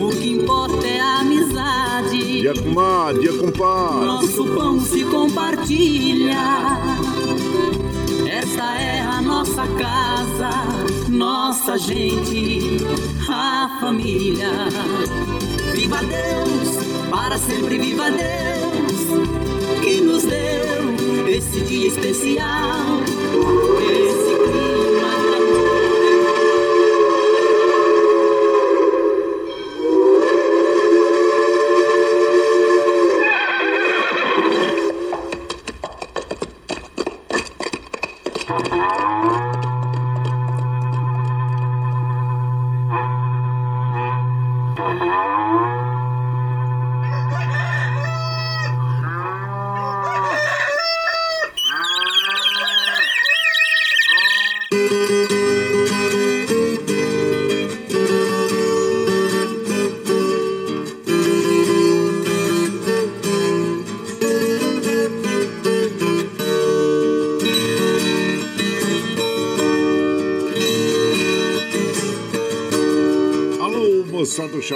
O que importa é a amizade. Dia comadre, dia compadre. Nosso pão se compartilha. Esta é a nossa casa, nossa gente, a família. Viva Deus, para sempre viva Deus, que nos deu esse dia especial, esse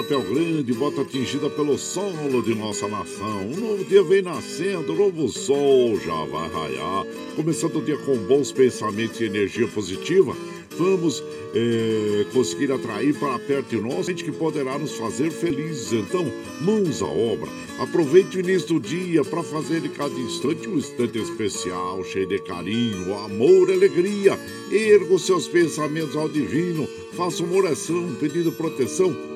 Chapéu Grande, bota atingida pelo solo de nossa nação. Um novo dia vem nascendo, um novo sol já vai raiar. Começando o dia com bons pensamentos e energia positiva, vamos eh, conseguir atrair para perto de nós gente que poderá nos fazer felizes. Então, mãos à obra. Aproveite o início do dia para fazer de cada instante um instante especial, cheio de carinho, amor e alegria. Erga os seus pensamentos ao divino. Faça uma oração pedindo proteção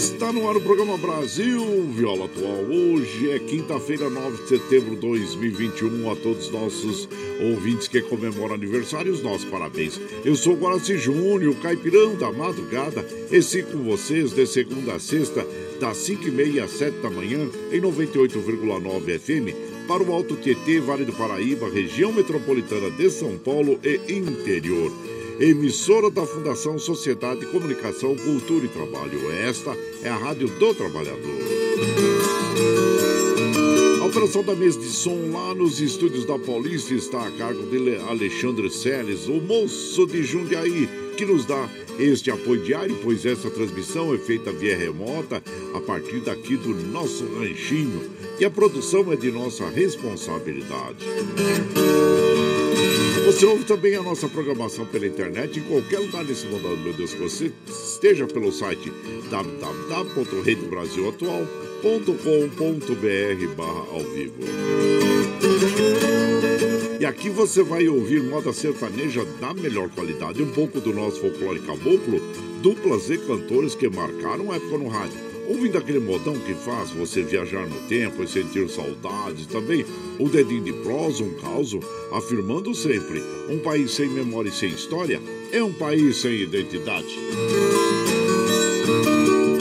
Está no ar o programa Brasil Viola Atual. Hoje é quinta-feira, 9 de setembro de 2021. A todos os nossos ouvintes que comemoram aniversários, nossos parabéns. Eu sou Guaraci Júnior, caipirão da madrugada. E sigo com vocês de segunda a sexta, das 5h30 às 7 da manhã, em 98,9 FM para o Alto Tietê, Vale do Paraíba, região metropolitana de São Paulo e interior. Emissora da Fundação Sociedade, Comunicação, Cultura e Trabalho. Esta é a Rádio do Trabalhador. A operação da mesa de som lá nos estúdios da Paulista está a cargo de Le- Alexandre Seles, o moço de Jundiaí, que nos dá este apoio diário, pois essa transmissão é feita via remota a partir daqui do nosso ranchinho e a produção é de nossa responsabilidade. Você ouve também a nossa programação pela internet em qualquer lugar desse mundo, meu Deus, que você esteja pelo site www.redebrasilatual.com.br barra ao vivo. E aqui você vai ouvir moda sertaneja da melhor qualidade, um pouco do nosso folclore caboclo, duplas e cantores que marcaram época no rádio. Ouvindo aquele modão que faz você viajar no tempo e sentir saudades, também o dedinho de prosa, um caos, afirmando sempre: um país sem memória e sem história é um país sem identidade.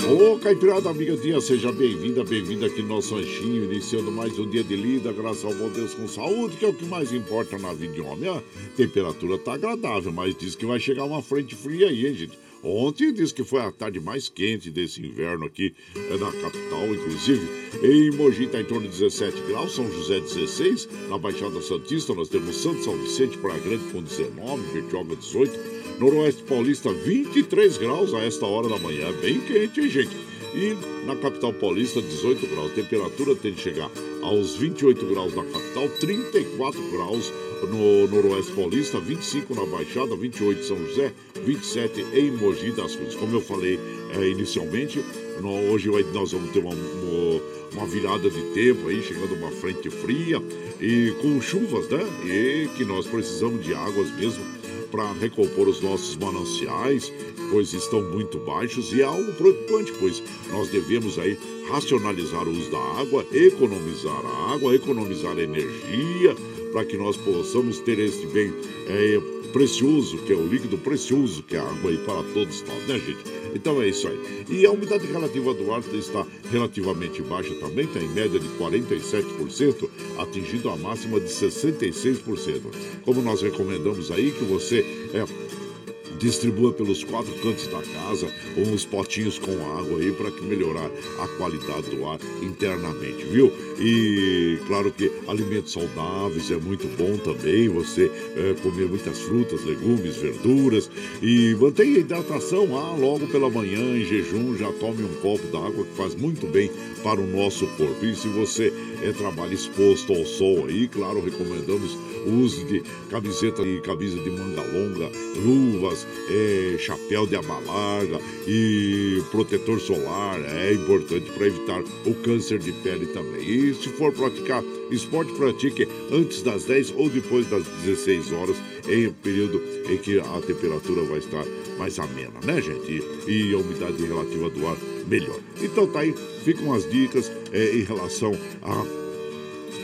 Ô, Caipirada, amiga dia, seja bem-vinda, bem-vinda aqui no nosso ranchinho, iniciando mais um dia de lida, graças ao bom Deus com saúde, que é o que mais importa na vida de homem. A temperatura tá agradável, mas diz que vai chegar uma frente fria aí, hein, gente? Ontem diz que foi a tarde mais quente desse inverno aqui é na capital, inclusive. Em Mogi está em torno de 17 graus, São José 16, na Baixada Santista nós temos Santo São Vicente, Praia Grande com 19, Bertioga 18, Noroeste Paulista 23 graus a esta hora da manhã, bem quente, hein, gente? E na capital paulista, 18 graus. Temperatura tem de chegar aos 28 graus na capital, 34 graus no noroeste paulista, 25 na Baixada, 28 em São José, 27 em Mogi das Cruzes. Como eu falei é, inicialmente, hoje nós vamos ter uma, uma virada de tempo aí, chegando uma frente fria e com chuvas, né? E que nós precisamos de águas mesmo para recompor os nossos mananciais, pois estão muito baixos e é algo preocupante, pois nós devemos aí racionalizar o uso da água, economizar a água, economizar a energia, para que nós possamos ter esse bem é, precioso, que é o líquido precioso, que é a água aí para todos nós, né, gente? Então é isso aí. E a umidade relativa do ar está relativamente baixa também, está em média de 47%, atingindo a máxima de 66%. Como nós recomendamos aí que você é, distribua pelos quatro cantos da casa uns potinhos com água aí para melhorar a qualidade do ar internamente, viu? E claro que alimentos saudáveis é muito bom também, você é, comer muitas frutas, legumes, verduras e mantenha a hidratação ah, logo pela manhã em jejum, já tome um copo d'água que faz muito bem para o nosso corpo. E se você é, trabalha exposto ao sol aí, claro, recomendamos o uso de camiseta e camisa de manga longa, luvas, é, chapéu de aba larga e protetor solar. É importante para evitar o câncer de pele também. E se for praticar esporte, pratique antes das 10 ou depois das 16 horas, em um período em que a temperatura vai estar mais amena, né, gente? E, e a umidade relativa do ar melhor. Então tá aí, ficam as dicas é, em relação a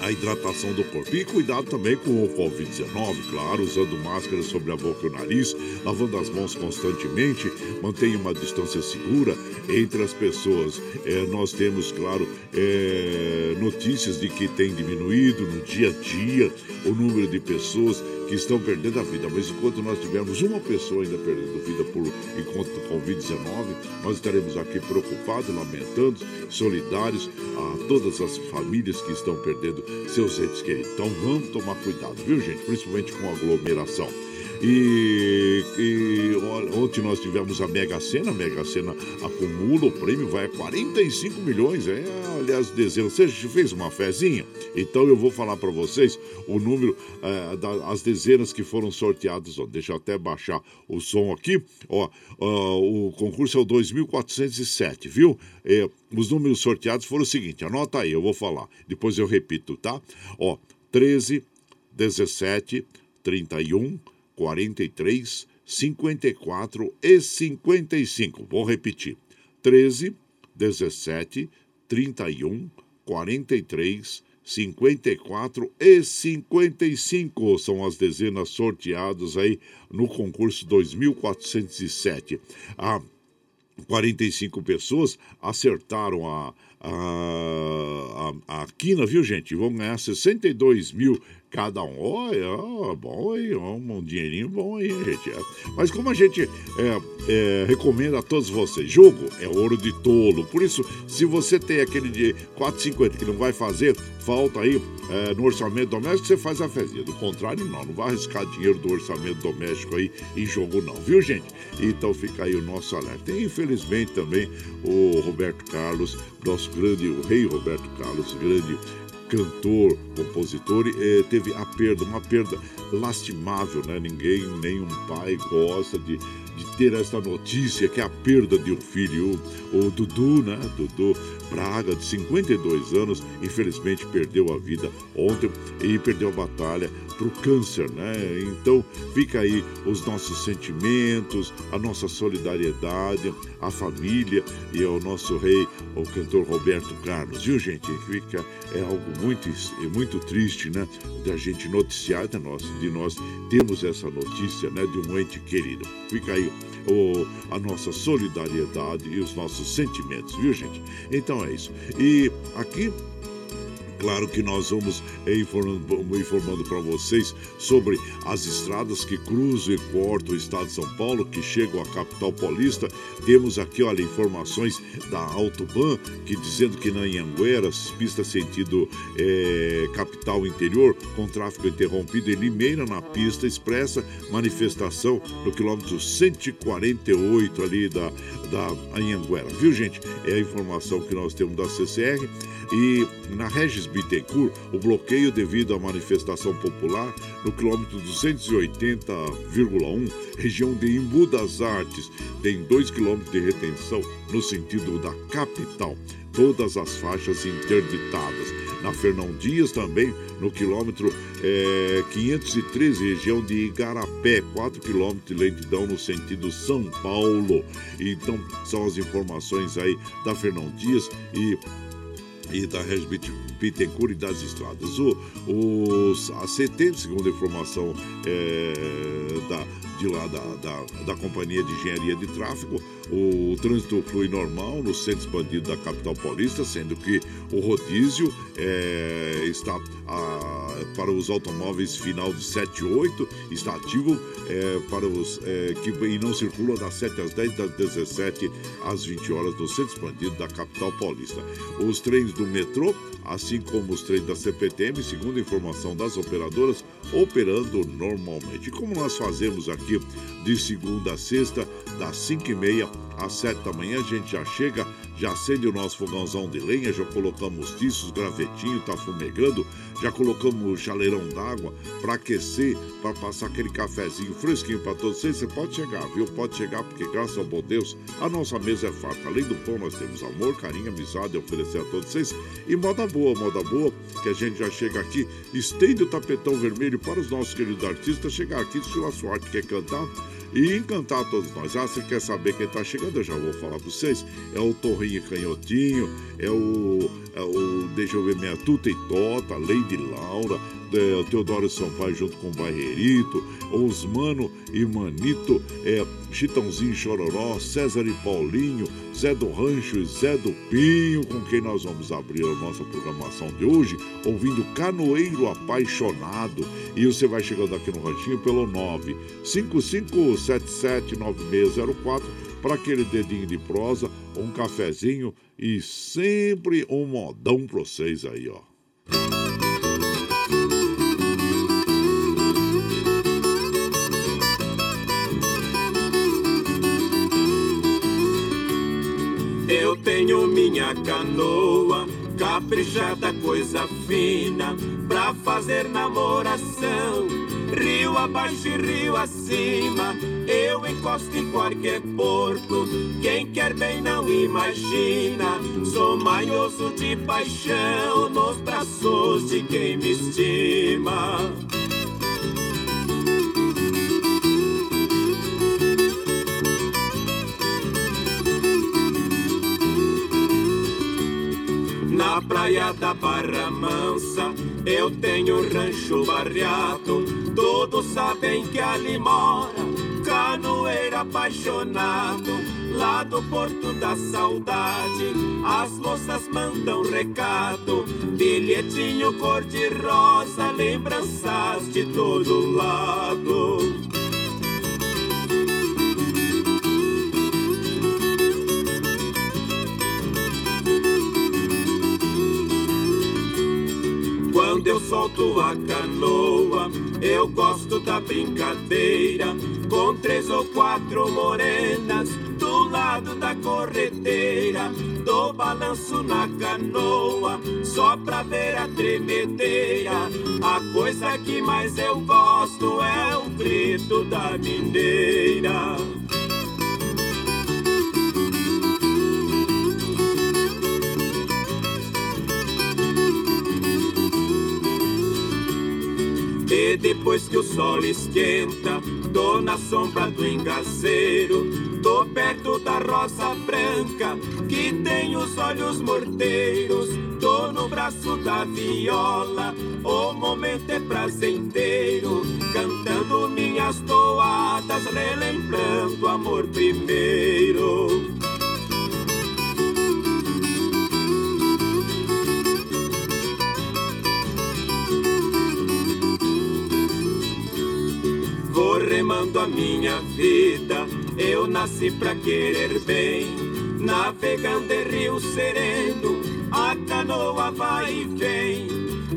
a hidratação do corpo. E cuidado também com o Covid-19, claro, usando máscara sobre a boca e o nariz, lavando as mãos constantemente, mantenha uma distância segura entre as pessoas. É, nós temos, claro, é, notícias de que tem diminuído no dia a dia o número de pessoas que estão perdendo a vida. Mas enquanto nós tivermos uma pessoa ainda perdendo vida por enquanto do Covid-19, nós estaremos aqui preocupados, lamentando, solidários a todas as famílias que estão perdendo seus entes queridos. Então vamos tomar cuidado, viu, gente? Principalmente com aglomeração. E, e ontem nós tivemos a Mega Sena, a Mega Sena acumula o prêmio, vai a 45 milhões. É, aliás, dezenas. Você fez uma fezinha? Então eu vou falar para vocês o número, é, das dezenas que foram sorteadas. Ó, deixa eu até baixar o som aqui. Ó, ó o concurso é o 2407, viu? É, os números sorteados foram o seguinte: anota aí, eu vou falar. Depois eu repito, tá? Ó, 13, 17, 31. 43, 54 e 55. Vou repetir: 13, 17, 31, 43, 54 e 55 são as dezenas sorteadas aí no concurso 2407. Ah, 45 pessoas acertaram a, a, a, a quina, viu, gente? Vão ganhar 62 mil cada um. Oh, bom aí, um dinheirinho bom aí, gente. Mas como a gente é, é, recomenda a todos vocês, jogo é ouro de tolo. Por isso, se você tem aquele de 4,50 que não vai fazer, falta aí é, no orçamento doméstico, você faz a fezinha. Do contrário, não, não vai arriscar dinheiro do orçamento doméstico aí em jogo, não, viu, gente? Então fica aí o nosso alerta. E infelizmente também o Roberto Carlos, nosso grande, o rei Roberto Carlos, grande cantor, compositor, eh, teve a perda, uma perda lastimável, né? Ninguém, nenhum pai gosta de, de ter esta notícia, que é a perda de um filho. O, Dudu, né? Dudu Braga, de 52 anos, infelizmente perdeu a vida ontem e perdeu a batalha para o câncer, né? Então fica aí os nossos sentimentos, a nossa solidariedade, a família e ao nosso rei, o cantor Roberto Carlos, viu gente? Fica é algo muito muito triste, né? Da gente noticiar de nós, de nós temos essa notícia, né? De um ente querido. Fica aí o, a nossa solidariedade e os nossos sentimentos, viu gente? Então é isso. E aqui Claro que nós vamos informando, informando para vocês sobre as estradas que cruzam e cortam o estado de São Paulo, que chegam à capital paulista. Temos aqui, olha, informações da Autoban, que dizendo que na Anhanguera, pista sentido é, capital interior, com tráfego interrompido em Limeira, na pista expressa, manifestação no quilômetro 148 ali da, da Anhanguera. Viu, gente? É a informação que nós temos da CCR. E na Regis Bittencourt, o bloqueio devido à manifestação popular no quilômetro 280,1, região de Embu das Artes, tem 2 quilômetros de retenção no sentido da capital. todas as faixas interditadas. Na Fernão Dias também, no quilômetro é, 513, região de Igarapé, 4 quilômetros de lentidão no sentido São Paulo. Então, são as informações aí da Fernão Dias e e da Resbit Pittencourt e das estradas. O, os, a CT, segundo a informação é, da, de lá da, da, da, Companhia de Engenharia de Tráfego, o trânsito flui normal no centro expandido da capital paulista, sendo que o rodízio é, está a, para os automóveis final de 7 e 8, está ativo é, para os é, que e não circulam das 7 às 10, das 17 às 20 horas no centro expandido da capital paulista. Os trens do metrô, assim como os trens da CPTM, segundo informação das operadoras, operando normalmente. Como nós fazemos aqui de segunda a sexta, das 5 e meia às 7 da manhã, a gente já chega já acende o nosso fogãozão de lenha, já colocamos tiços, gravetinho, tá fumegando, já colocamos chaleirão d'água para aquecer, para passar aquele cafezinho fresquinho para todos vocês. Você pode chegar, viu? Pode chegar, porque graças ao bom Deus, a nossa mesa é farta. Além do pão, nós temos amor, carinho, amizade a oferecer a todos vocês. E moda boa, moda boa, que a gente já chega aqui, estende o tapetão vermelho para os nossos queridos artistas chegar aqui, se a sua quer cantar e encantar todos nós. Ah, você quer saber quem está chegando? Eu já vou falar para vocês. É o Torrinho Canhotinho, é o, é o Deixa eu ver, minha Tuta e Tota, Lady Laura, é, o Teodoro Sampaio junto com o Barreirito, Osmano e Manito, é, Chitãozinho Chororó, César e Paulinho, Zé do Rancho e Zé do Pinho, com quem nós vamos abrir a nossa programação de hoje, ouvindo Canoeiro Apaixonado. E você vai chegando aqui no Ranchinho pelo 955779604 para aquele dedinho de prosa, um cafezinho e sempre um modão para vocês aí, ó. Eu tenho minha canoa, caprichada, coisa fina, pra fazer namoração. Rio abaixo e rio acima, eu encosto em qualquer porto. Quem quer bem não imagina, sou manhoso de paixão nos braços de quem me estima. Na praia da Barra Mansa eu tenho rancho barreado. Todos sabem que ali mora canoeiro apaixonado. Lá do Porto da Saudade, as moças mandam recado. Bilhetinho cor-de-rosa, lembranças de todo lado. Quando eu solto a canoa, eu gosto da brincadeira. Com três ou quatro morenas do lado da corredeira. Dou balanço na canoa, só pra ver a tremedeira. A coisa que mais eu gosto é o grito da mineira. E depois que o sol esquenta, tô na sombra do engazeiro, tô perto da rosa branca, que tem os olhos morteiros, tô no braço da viola, o momento é prazenteiro, cantando minhas toadas, relembrando amor primeiro. Remando a minha vida, eu nasci pra querer bem. Navegando em rio sereno, a canoa vai e vem.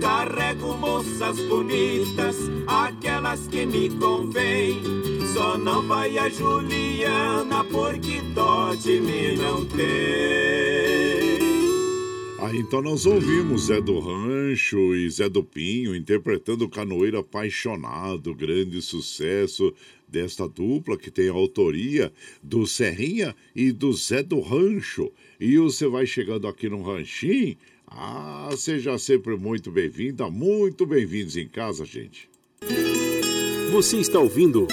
Carrego moças bonitas, aquelas que me convém. Só não vai a Juliana, porque dó de mim não tem. Aí então nós ouvimos Zé do Rancho e Zé do Pinho interpretando o Canoeiro Apaixonado, grande sucesso desta dupla que tem a autoria do Serrinha e do Zé do Rancho. E você vai chegando aqui no Ranchinho, ah, seja sempre muito bem-vinda, muito bem-vindos em casa, gente. Você está ouvindo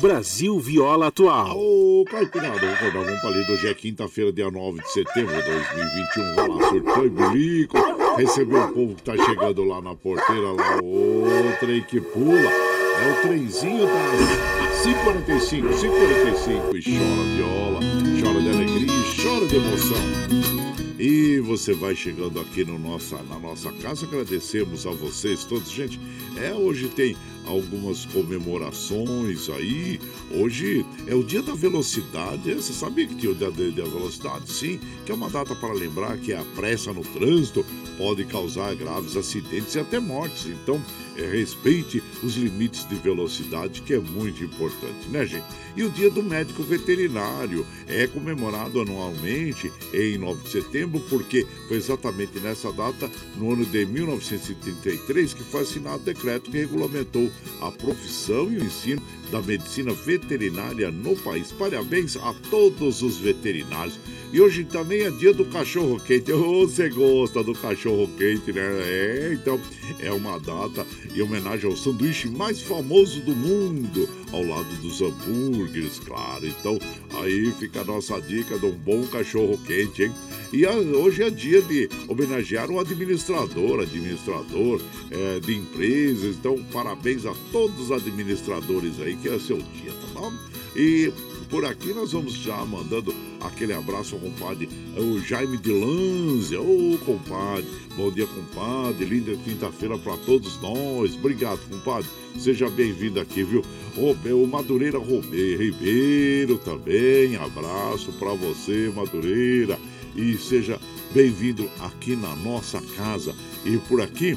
Brasil Viola Atual. Ô, Caipirada, vamos acordar, vamos ali. Hoje é quinta-feira, dia 9 de setembro de 2021. Vai lá, surtou e bilico. Recebeu o povo que tá chegando lá na porteira, lá, o trem que pula. É o trenzinho das 5h45, 5h45. E chora viola, chora de alegria, chora de emoção. E você vai chegando aqui no nossa, na nossa casa. Agradecemos a vocês todos. Gente, é hoje tem algumas comemorações aí. Hoje é o dia da velocidade. Você sabia que tinha o dia da velocidade? Sim, que é uma data para lembrar que a pressa no trânsito pode causar graves acidentes e até mortes. Então, é, respeite os limites de velocidade, que é muito importante, né, gente? E o Dia do Médico Veterinário é comemorado anualmente em 9 de setembro, porque foi exatamente nessa data, no ano de 1933, que foi assinado o decreto que regulamentou a profissão e o ensino da medicina veterinária no país. Parabéns a todos os veterinários. E hoje também é dia do cachorro quente. Oh, você gosta do cachorro quente, né? É, então é uma data em homenagem ao sanduíche mais famoso do mundo, ao lado dos hambúrgueres, claro. Então aí fica a nossa dica de um bom cachorro quente, hein? E a, hoje é dia de homenagear um administrador, administrador é, de empresas. Então, parabéns a todos os administradores aí que é seu dia, tá bom? E por aqui nós vamos já mandando aquele abraço ao compadre, o Jaime de Lanze. Ô, oh, compadre, bom dia, compadre. Linda quinta-feira para todos nós. Obrigado, compadre. Seja bem-vindo aqui, viu? O Madureira Ribeiro também. Abraço para você, Madureira. E seja bem-vindo aqui na nossa casa. E por aqui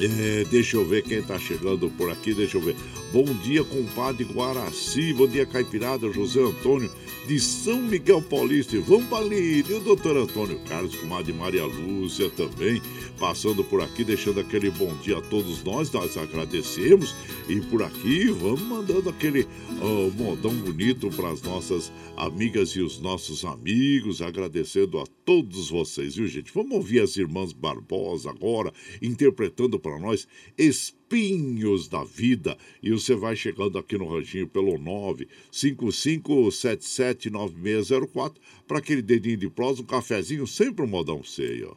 é, deixa eu ver quem está chegando por aqui, deixa eu ver. Bom dia, compadre Guaraci. Bom dia, Caipirada, José Antônio de São Miguel Paulista. Vamos ali. E o doutor Antônio Carlos, comadre Maria Lúcia também, passando por aqui, deixando aquele bom dia a todos nós. Nós agradecemos. E por aqui, vamos mandando aquele uh, modão bonito para as nossas amigas e os nossos amigos, agradecendo a todos vocês, viu, gente? Vamos ouvir as irmãs Barbosa agora, interpretando para nós Espinhos da Vida. E você vai chegando aqui no ranchinho pelo 955779604 para aquele dedinho de prosa, um cafezinho, sempre um modão ceio.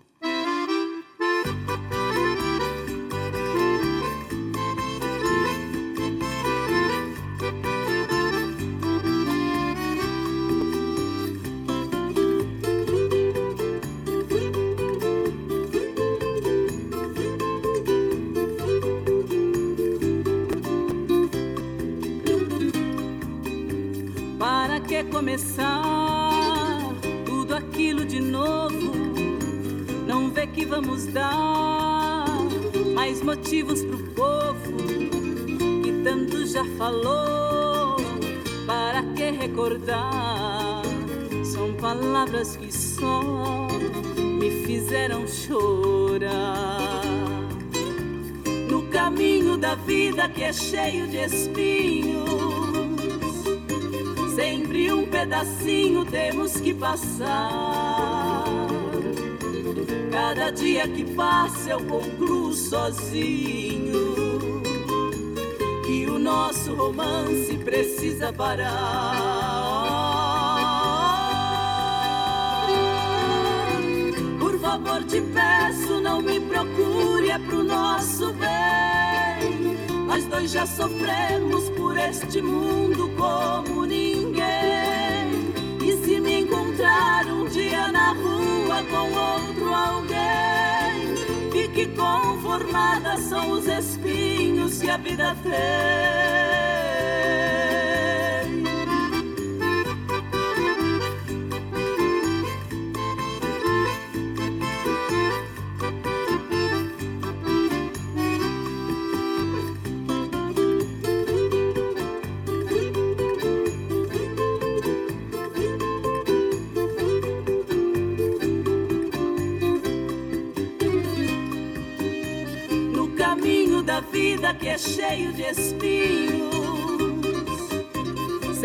Passar. Cada dia que passa eu concluo sozinho que o nosso romance precisa parar. Por favor, te peço, não me procure, é pro nosso bem. Nós dois já sofremos por este mundo como fique conformada, são os espinhos que a vida tem.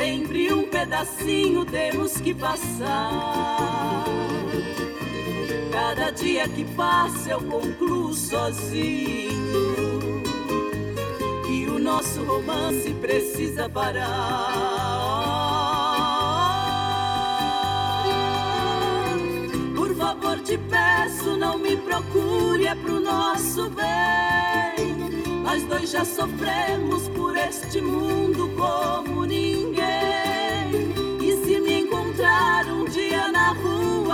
Sempre um pedacinho temos que passar. Cada dia que passa eu concluo sozinho que o nosso romance precisa parar. Por favor, te peço, não me procure, é pro nosso bem. Nós dois já sofremos por este mundo como ninguém.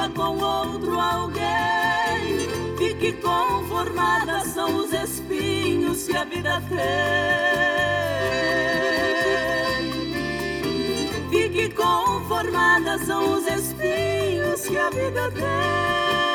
Rua com outro alguém, fique conformada, são os espinhos que a vida tem. Fique conformada, são os espinhos que a vida tem.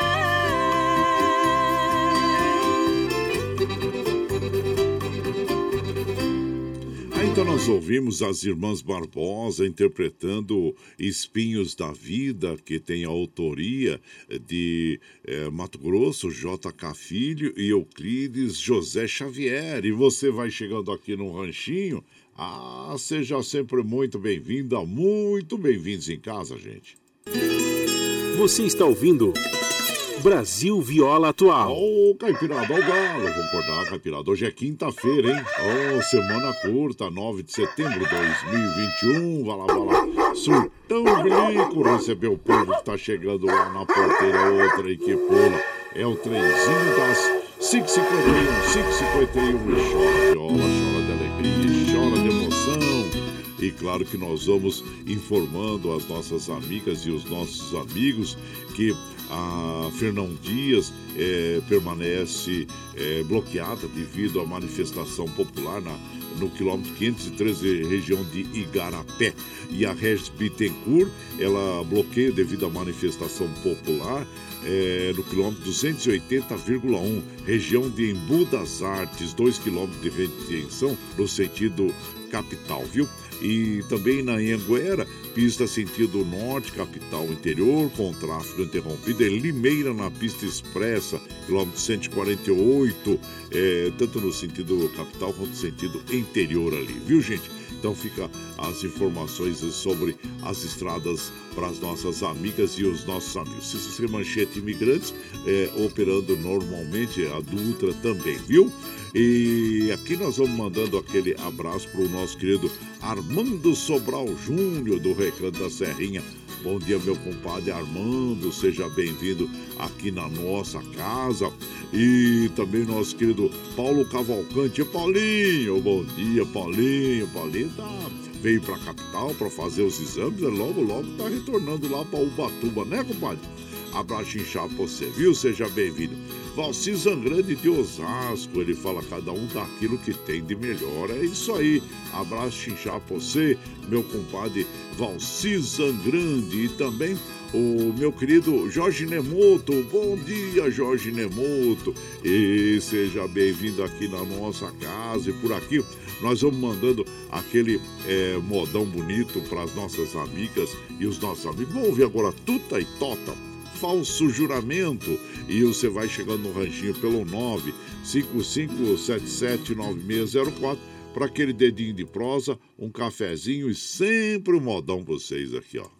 Nós ouvimos as irmãs Barbosa interpretando Espinhos da Vida, que tem a autoria de eh, Mato Grosso, J.K. Filho e Euclides José Xavier. E você vai chegando aqui no Ranchinho. Ah, seja sempre muito bem-vinda, muito bem-vindos em casa, gente. Você está ouvindo Brasil Viola Atual. Ô, Caipirada, ô Galo, vou acordar, Caipirada. Hoje é quinta-feira, hein? Ô, semana curta, 9 de setembro de 2021. Vai lá, vai lá. Surtão Bilico recebeu o povo que tá chegando lá na porteira, outra aí que pula. É o trenzinho das 551, 551 e chora viola, chora de alegria, chora de emoção. E claro que nós vamos informando as nossas amigas e os nossos amigos que a Fernão Dias é, permanece é, bloqueada devido à manifestação popular na, no quilômetro 513, região de Igarapé. E a Regis Bittencourt, ela bloqueia devido à manifestação popular é, no quilômetro 280,1, região de Embu das Artes, 2 quilômetros de retenção no sentido capital, viu? E também na Anguera, pista sentido norte, capital interior, com tráfego interrompido. Em Limeira, na pista expressa, quilômetro 148, é, tanto no sentido capital quanto no sentido interior ali, viu, gente? Então fica as informações sobre as estradas para as nossas amigas e os nossos amigos. Cícero Manchete Imigrantes é, operando normalmente, a Dutra também, viu? E aqui nós vamos mandando aquele abraço para o nosso querido Armando Sobral Júnior, do Recanto da Serrinha. Bom dia, meu compadre Armando, seja bem-vindo aqui na nossa casa. E também nosso querido Paulo Cavalcante. Paulinho, bom dia, Paulinho. Paulinho tá, veio para a capital para fazer os exames e logo, logo tá retornando lá para Ubatuba, né, compadre? Abraço inchado pra você, viu? Seja bem-vindo. Valci Zangrande de Osasco, ele fala cada um daquilo que tem de melhor. É isso aí. Abraço pra você, meu compadre Valci Zangrande. E também o meu querido Jorge Nemoto. Bom dia, Jorge Nemoto. E seja bem-vindo aqui na nossa casa. E por aqui nós vamos mandando aquele é, modão bonito para as nossas amigas e os nossos amigos. Vamos ouvir agora Tuta e Tota falso juramento. E você vai chegando no ranchinho pelo 955779604 para aquele dedinho de prosa, um cafezinho e sempre um modão vocês aqui, ó.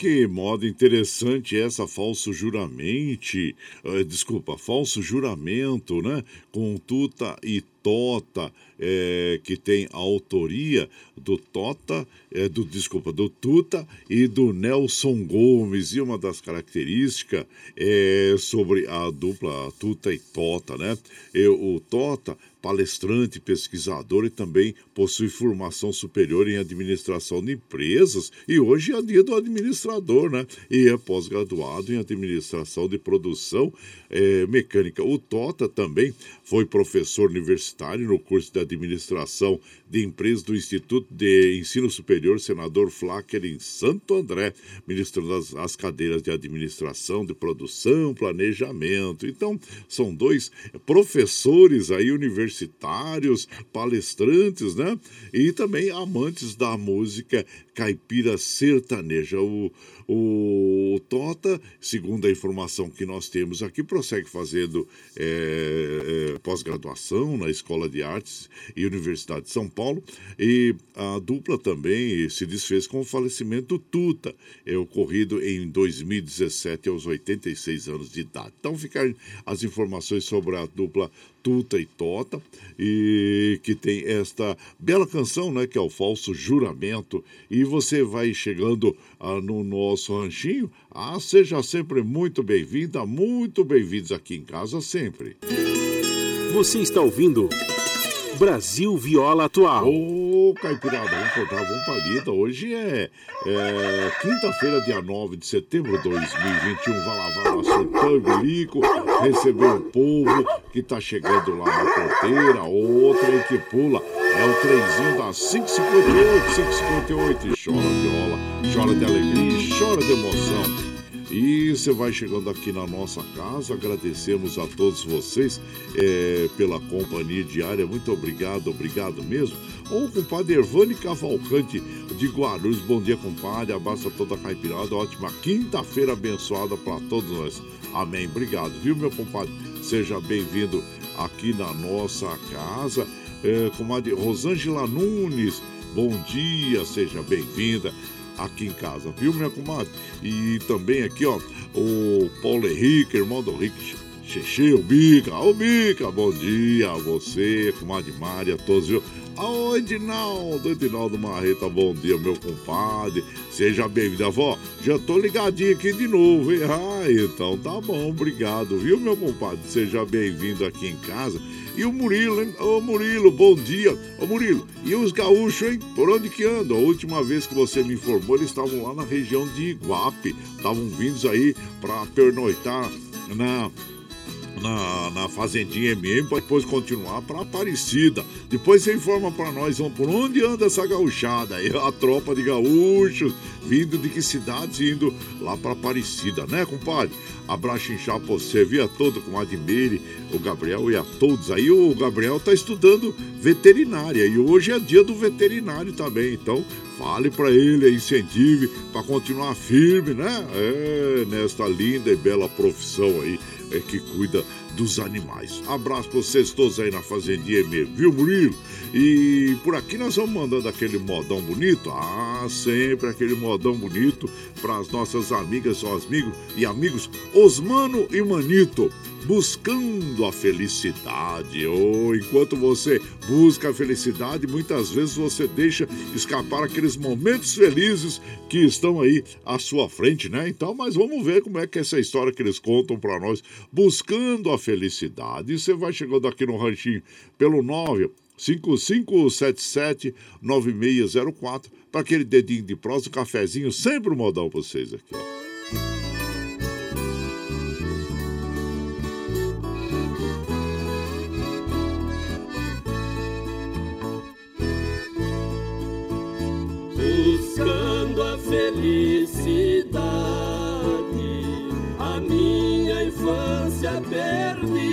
Que moda interessante essa, falso juramento. Uh, desculpa, falso juramento, né? Com Tuta e Tota, é, que tem a autoria do Tota, é, do desculpa, do Tuta e do Nelson Gomes. E uma das características é sobre a dupla Tuta e Tota, né? E, o Tota palestrante, pesquisador e também possui formação superior em administração de empresas e hoje é dia do administrador, né? E é pós-graduado em administração de produção é, mecânica. O Tota também foi professor universitário no curso de administração de empresas do Instituto de Ensino Superior Senador Flacker em Santo André, ministrando as, as cadeiras de administração, de produção, planejamento. Então, são dois professores aí universitários, palestrantes, né? E também amantes da música caipira sertaneja. O, o Tota, segundo a informação que nós temos aqui, prossegue fazendo é, é, pós-graduação na Escola de Artes e Universidade de São Paulo. E a dupla também se desfez com o falecimento do Tuta, é ocorrido em 2017, aos 86 anos de idade. Então, ficam as informações sobre a dupla Tuta e Tota, e que tem esta bela canção, né, que é o Falso Juramento. E você vai chegando ah, no nosso ranchinho. Ah, seja sempre muito bem-vinda, muito bem-vindos aqui em casa sempre. Você está ouvindo Brasil Viola Atual. Ô, Caipirada, vamos cortar, vamos palida. Hoje é, é quinta-feira, dia 9 de setembro de 2021. Vai lavar e bilico, receber o povo que tá chegando lá na porteira. Outra aí que pula é o trenzinho das 558, 558. E chora viola, chora de alegria, chora de emoção. E você vai chegando aqui na nossa casa, agradecemos a todos vocês é, pela companhia diária. Muito obrigado, obrigado mesmo. O compadre Ervani Cavalcante de Guarulhos. Bom dia, compadre. Abraço a toda a caipirada. Ótima quinta-feira abençoada para todos nós. Amém. Obrigado, viu, meu compadre? Seja bem-vindo aqui na nossa casa. É, comadre Rosângela Nunes, bom dia, seja bem-vinda aqui em casa, viu, minha comadre? E também aqui, ó, o Paulo Henrique, irmão do Henrique Xexê, o Bica, ô Bica, bom dia a você, comadre Mária, todos, viu? Ô Edinaldo, Edinaldo Marreta, bom dia, meu compadre. Seja bem-vindo, avó. Já tô ligadinho aqui de novo, hein? Ah, então tá bom, obrigado, viu, meu compadre? Seja bem-vindo aqui em casa. E o Murilo, hein? Ô Murilo, bom dia. Ô Murilo, e os gaúchos, hein? Por onde que andam? A última vez que você me informou, eles estavam lá na região de Iguape. Estavam vindos aí para pernoitar na na, na Fazendinha MM para depois continuar para Aparecida. Depois você informa para nós por onde anda essa gauchada. Aí a tropa de gaúchos vindo de que cidades indo lá para Aparecida, né, compadre? Abraço inchado pra você, via todo com Admire, o Gabriel e a todos aí. O Gabriel tá estudando veterinária e hoje é dia do veterinário também, então fale para ele, incentive para continuar firme, né? É, nesta linda e bela profissão aí é que cuida dos animais. Abraço pra vocês todos aí na Fazendinha mesmo, viu, Murilo? E por aqui nós vamos mandando aquele modão bonito, ah, sempre aquele modão bonito para as nossas amigas, os amigos e amigos Osmano e Manito, buscando a felicidade. Ou oh, enquanto você busca a felicidade, muitas vezes você deixa escapar aqueles momentos felizes que estão aí à sua frente, né? Então, mas vamos ver como é que é essa história que eles contam para nós, buscando a felicidade. E você vai chegando aqui no ranchinho pelo 9 5577-9604 para aquele dedinho de prosa, um cafezinho, sempre um modal para vocês aqui. Ó. infância perdi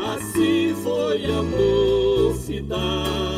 assim foi a mocidade.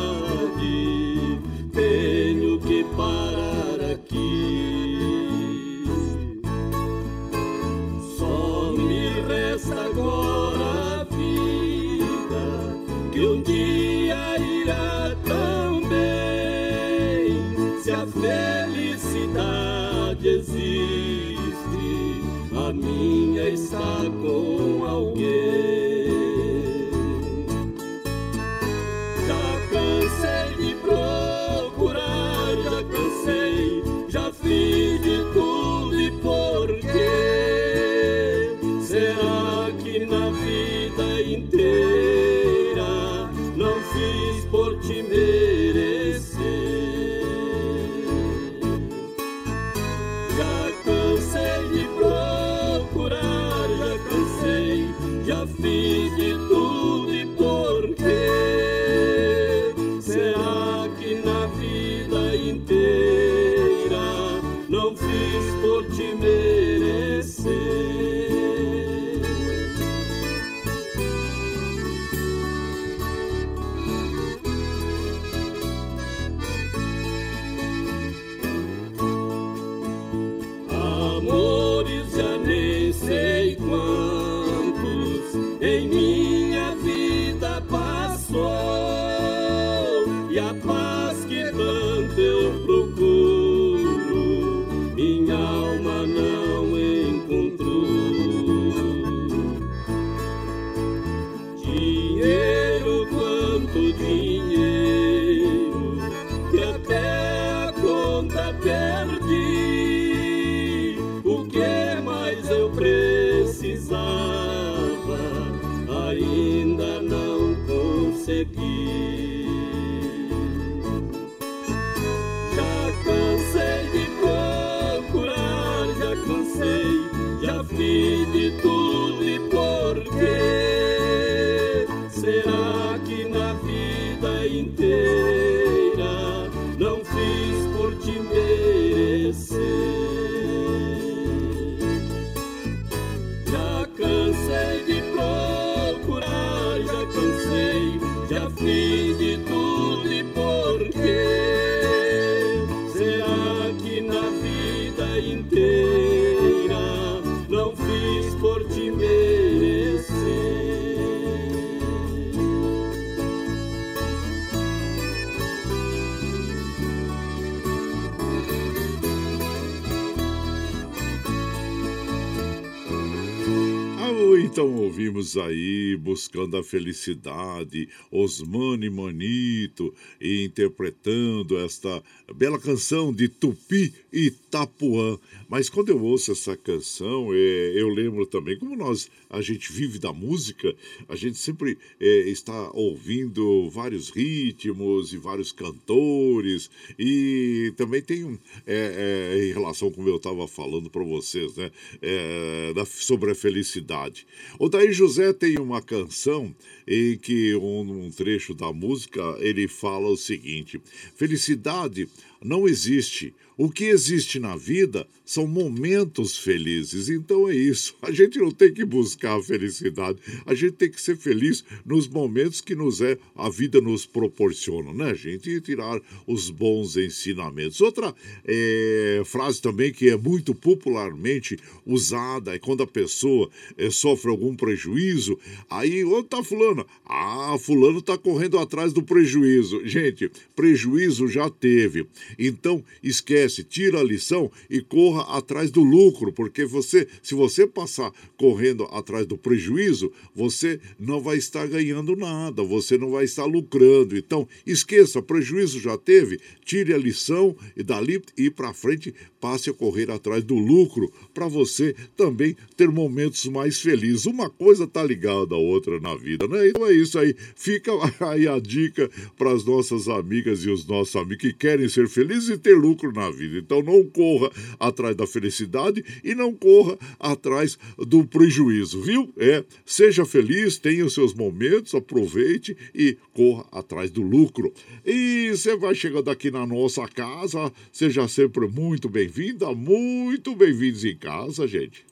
Aí Buscando a Felicidade, Osmani Manito, e interpretando esta bela canção de Tupi e Itapuã. Mas quando eu ouço essa canção, é, eu lembro também, como nós, a gente vive da música, a gente sempre é, está ouvindo vários ritmos e vários cantores, e também tem um, é, é, em relação como eu estava falando para vocês, né, é, da- sobre a felicidade. O Daí José tem uma canção em que um, um trecho da música ele fala o seguinte: felicidade não existe. O que existe na vida são momentos felizes. Então é isso. A gente não tem que buscar a felicidade. A gente tem que ser feliz nos momentos que nos é a vida nos proporciona, né, gente? E tirar os bons ensinamentos. Outra eh, frase também que é muito popularmente usada é quando a pessoa eh, sofre algum prejuízo, aí onde tá fulano? Ah, fulano tá correndo atrás do prejuízo. Gente, prejuízo já teve. Então, esquece, tira a lição e corra atrás do lucro, porque você, se você passar correndo atrás do prejuízo, você não vai estar ganhando nada, você não vai estar lucrando. Então, esqueça, prejuízo já teve, tire a lição e dali e para frente passe a correr atrás do lucro para você também ter momentos mais felizes. Uma coisa tá ligada à outra na vida, né? Então é isso aí. Fica aí a dica para as nossas amigas e os nossos amigos que querem ser felizes e ter lucro na vida. Então não corra atrás da felicidade e não corra atrás do prejuízo, viu? É, seja feliz, tenha os seus momentos, aproveite e corra atrás do lucro. E você vai chegando aqui na nossa casa, seja sempre muito bem-vinda, muito bem-vindos em casa, gente.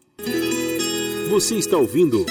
Você está ouvindo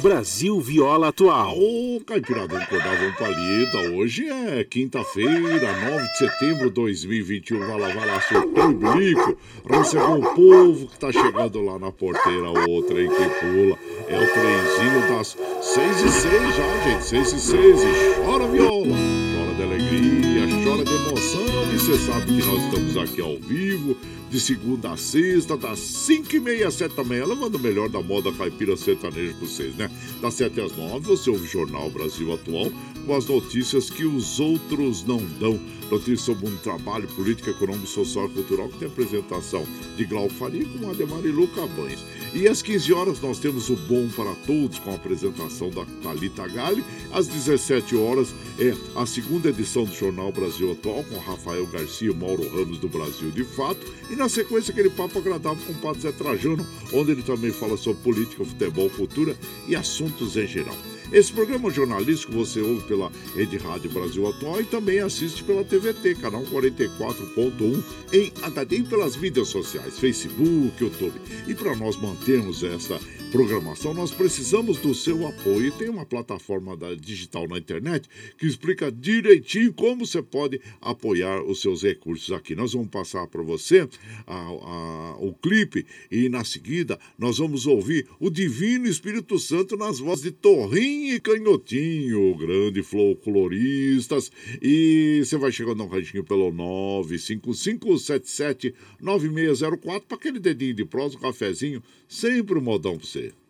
Brasil Viola Atual. Ô, Caipiradão Cordavão Palheta, hoje é quinta-feira, 9 de setembro de 2021. Vai lá, vai lá, soltou o bico, receber o povo que tá chegando lá na porteira, outra, hein, que pula. É o trenzinho das 6 e 6 já, gente, 6 e 6. E chora viola, chora alegria, chora de emoção. E você sabe que nós estamos aqui ao vivo, de segunda a sexta, das 5 e meia às 7 da manhã, levando o melhor da moda caipira sertaneja para vocês, né? Das 7 às 9, você ouve o Jornal Brasil Atual com as notícias que os outros não dão. Notícias sobre um trabalho político, econômico, social e cultural que tem apresentação de Glauco Faria com Ademar e Luca Bães. E às 15 horas nós temos o Bom para Todos com a apresentação da Talita Gale. Às 17 horas é a segunda edição do Jornal Brasil Atual com Rafael Garcia e Mauro Ramos do Brasil de Fato. E na sequência aquele papo agradável com o Padre Zé Trajano, onde ele também fala sobre política, futebol, cultura e assuntos em geral. Esse programa jornalístico você ouve pela Rede Rádio Brasil Atual e também assiste pela TVT, canal 44.1 em HD e pelas mídias sociais, Facebook, YouTube. E para nós mantermos essa programação, nós precisamos do seu apoio. E tem uma plataforma digital na internet que explica direitinho como você pode apoiar os seus recursos aqui. Nós vamos passar para você a, a, o clipe e, na seguida, nós vamos ouvir o Divino Espírito Santo nas vozes de Torrinho e Canhotinho, grande folcloristas. E você vai chegando no radinho pelo 955779604 para aquele dedinho de prosa, um cafezinho, sempre um modão para você.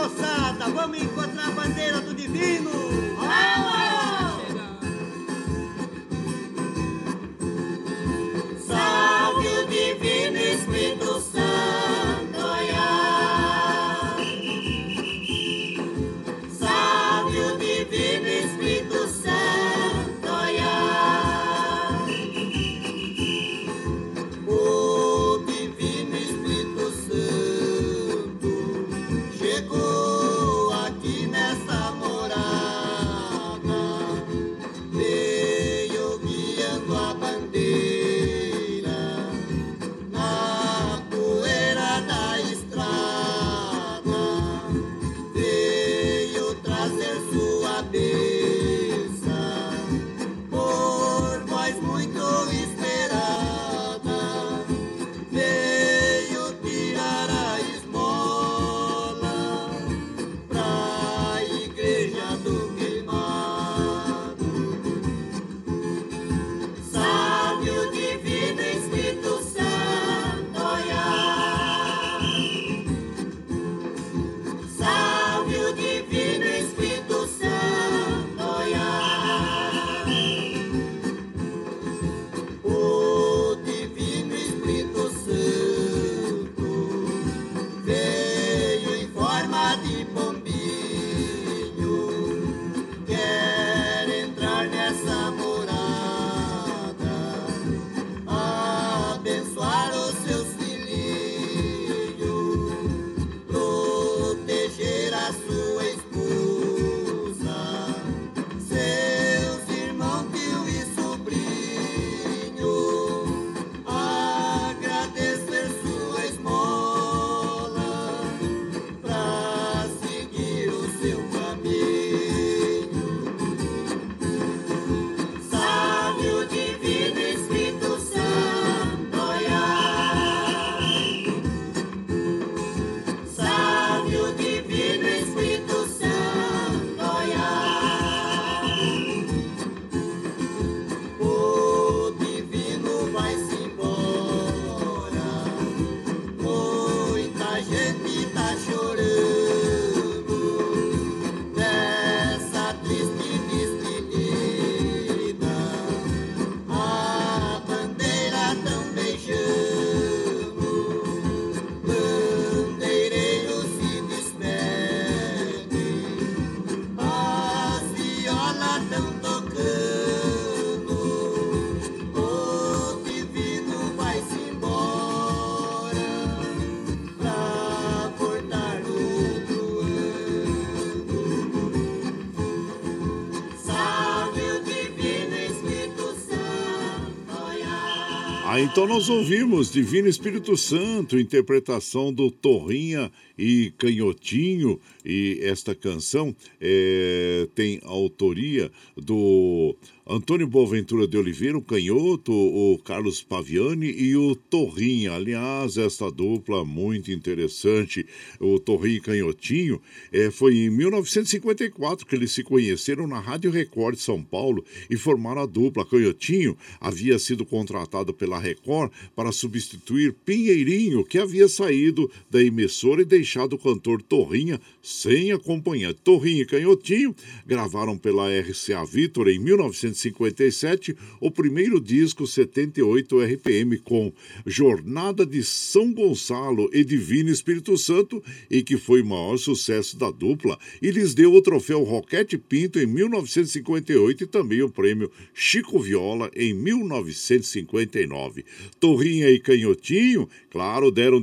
Moçada. Vamos encontrar a bandeira do divino. Salve o Divino Espírito Santo, então nós ouvimos Divino Espírito Santo, interpretação do Torrinha e Canhotinho, e esta canção é, tem autoria do Antônio Boaventura de Oliveira, o Canhoto, o Carlos Paviani e o Torrinha. Aliás, esta dupla muito interessante, o Torrinha e Canhotinho, é, foi em 1954 que eles se conheceram na Rádio Record de São Paulo e formaram a dupla. Canhotinho havia sido contratado pela Record para substituir Pinheirinho, que havia saído da emissora e deixado o cantor Torrinha sem acompanhante. Torrinha e Canhotinho gravaram pela RCA Victor em 1957 o primeiro disco 78 RPM com Jornada de São Gonçalo e Divino Espírito Santo e que foi o maior sucesso da dupla e lhes deu o troféu Roquete Pinto em 1958 e também o prêmio Chico Viola em 1959. Torrinha e Canhotinho, claro, deram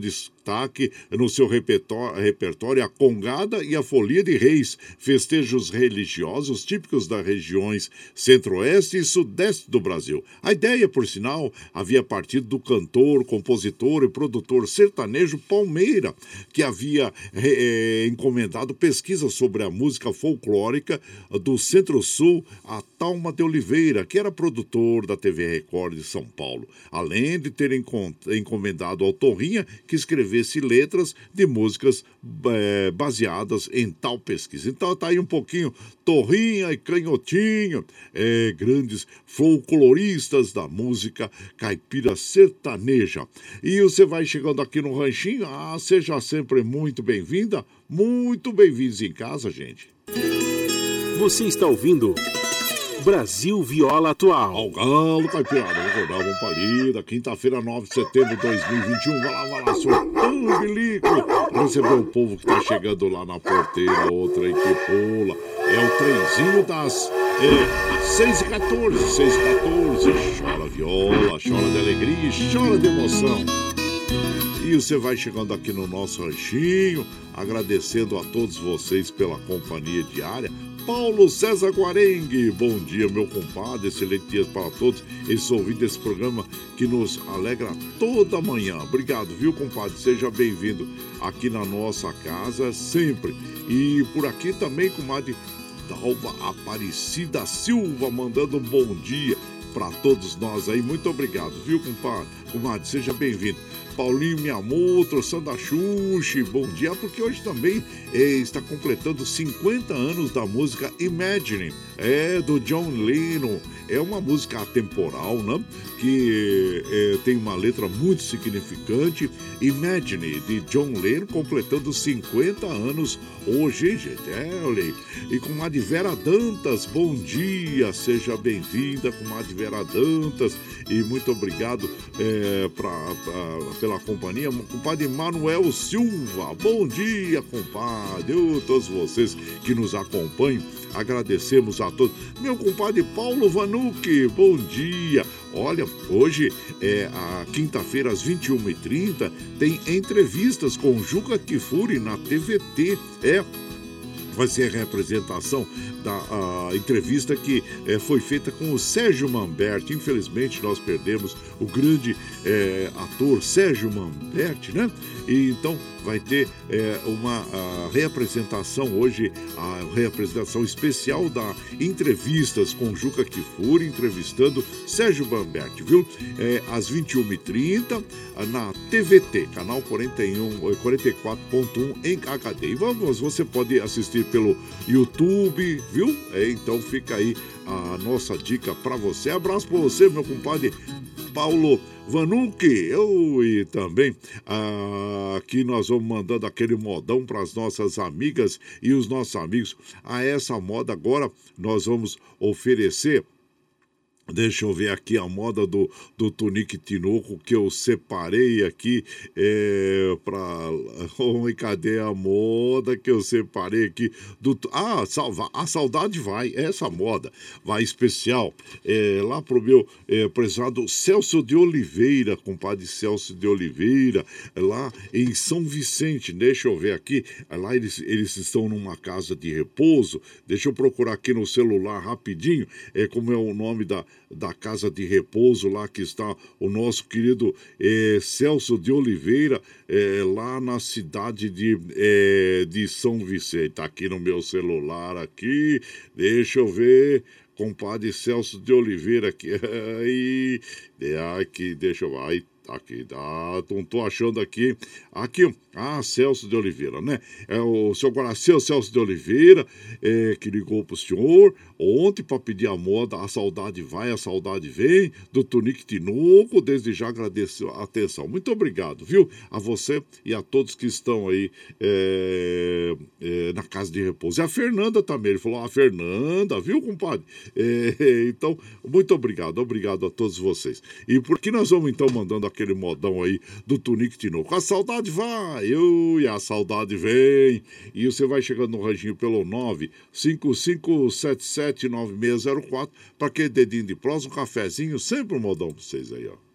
no seu repertório, a Congada e a Folia de Reis, festejos religiosos típicos das regiões centro-oeste e sudeste do Brasil. A ideia, por sinal, havia partido do cantor, compositor e produtor sertanejo Palmeira, que havia é, encomendado pesquisas sobre a música folclórica do Centro-Sul a Talma de Oliveira, que era produtor da TV Record de São Paulo, além de ter encomendado ao Torrinha que escrevesse letras de músicas é, baseadas em tal pesquisa. Então tá aí um pouquinho Torrinha e Canhotinho, é, grandes folcloristas da música caipira sertaneja. E você vai chegando aqui no Ranchinho, ah, seja sempre muito bem-vinda, muito bem-vindos em casa, gente. Você está ouvindo Brasil Viola Atual. Ao galo, caipirada, vou acordar, vamos palida. Quinta-feira, 9 de setembro de 2021. Vai lá, vai lá, soltando bilico. Receber o povo que tá chegando lá na porteira, outra aí que pula. É o trenzinho das é, 6 e 14, 6 e 14. Chora viola, chora de alegria, chora de emoção. E você vai chegando aqui no nosso ranchinho, agradecendo a todos vocês pela companhia diária. Paulo César Guarengue. Bom dia, meu compadre. Excelente dia para todos. Esse ouvindo esse programa que nos alegra toda manhã. Obrigado, viu, compadre? Seja bem-vindo aqui na nossa casa sempre. E por aqui também, comadre Dalva Aparecida Silva, mandando um bom dia para todos nós aí. Muito obrigado, viu, compadre? Comadre, seja bem-vindo. Paulinho me amou, trouxando a Xuxi, bom dia, porque hoje também é, está completando 50 anos da música Imagine, é do John Lennon. É uma música atemporal, né? Que é, tem uma letra muito significante. Imagine, de John Lennon, completando 50 anos hoje, gente. É, olha. E com a Vera Dantas, bom dia, seja bem-vinda, com a Vera Dantas. E muito obrigado é, pra, pra, pela companhia. Compadre Manuel Silva, bom dia, compadre. Eu, todos vocês que nos acompanham, agradecemos a todos. Meu compadre Paulo Vanucci, bom dia. Olha, hoje é a quinta-feira, às 21h30, tem entrevistas com Juca Kifuri na TVT. É vai ser a representação da a entrevista que é, foi feita com o Sérgio Mamberti. Infelizmente, nós perdemos o grande é, ator Sérgio Mamberti, né? E então vai ter é, uma reapresentação hoje, a reapresentação especial da entrevistas com Juca Kifuri, entrevistando Sérgio Bamberti, viu? É, às 21h30 na TVT, canal 41, 44.1 em HD. E vamos, você pode assistir pelo YouTube, viu? É, então fica aí a nossa dica para você. Abraço para você, meu compadre Paulo Vanucci. Eu e também ah, aqui nós vamos mandando aquele modão para as nossas amigas e os nossos amigos. A essa moda agora nós vamos oferecer Deixa eu ver aqui a moda do, do Tunique Tinoco que eu separei aqui é, para. Oh, cadê a moda que eu separei aqui? Do, ah, salva, a saudade vai, essa moda vai especial é, lá pro meu é, prezado Celso de Oliveira, compadre Celso de Oliveira, lá em São Vicente. Deixa eu ver aqui, lá eles, eles estão numa casa de repouso. Deixa eu procurar aqui no celular rapidinho, é como é o nome da da Casa de Repouso, lá que está o nosso querido eh, Celso de Oliveira, eh, lá na cidade de, eh, de São Vicente. Tá aqui no meu celular aqui, deixa eu ver compadre Celso de Oliveira aqui. Aí, aqui, deixa eu ver. Aí, aqui, ah, não tô achando aqui. Aqui, ah, Celso de Oliveira, né? É o seu Guaraceu Celso de Oliveira, é, que ligou pro senhor ontem para pedir a moda A Saudade Vai, A Saudade Vem, do Tonique Tinoco. Desde já agradeço a atenção. Muito obrigado, viu? A você e a todos que estão aí é, é, na casa de repouso. E a Fernanda também. Ele falou, a Fernanda, viu, compadre? É, então, muito obrigado, obrigado a todos vocês. E por que nós vamos então mandando aquele modão aí do Tonique Tinoco? A saudade vai! e a saudade vem. E você vai chegando no ranchinho pelo 955779604 para aquele dedinho de prós, um cafezinho, sempre um modão para vocês aí, ó.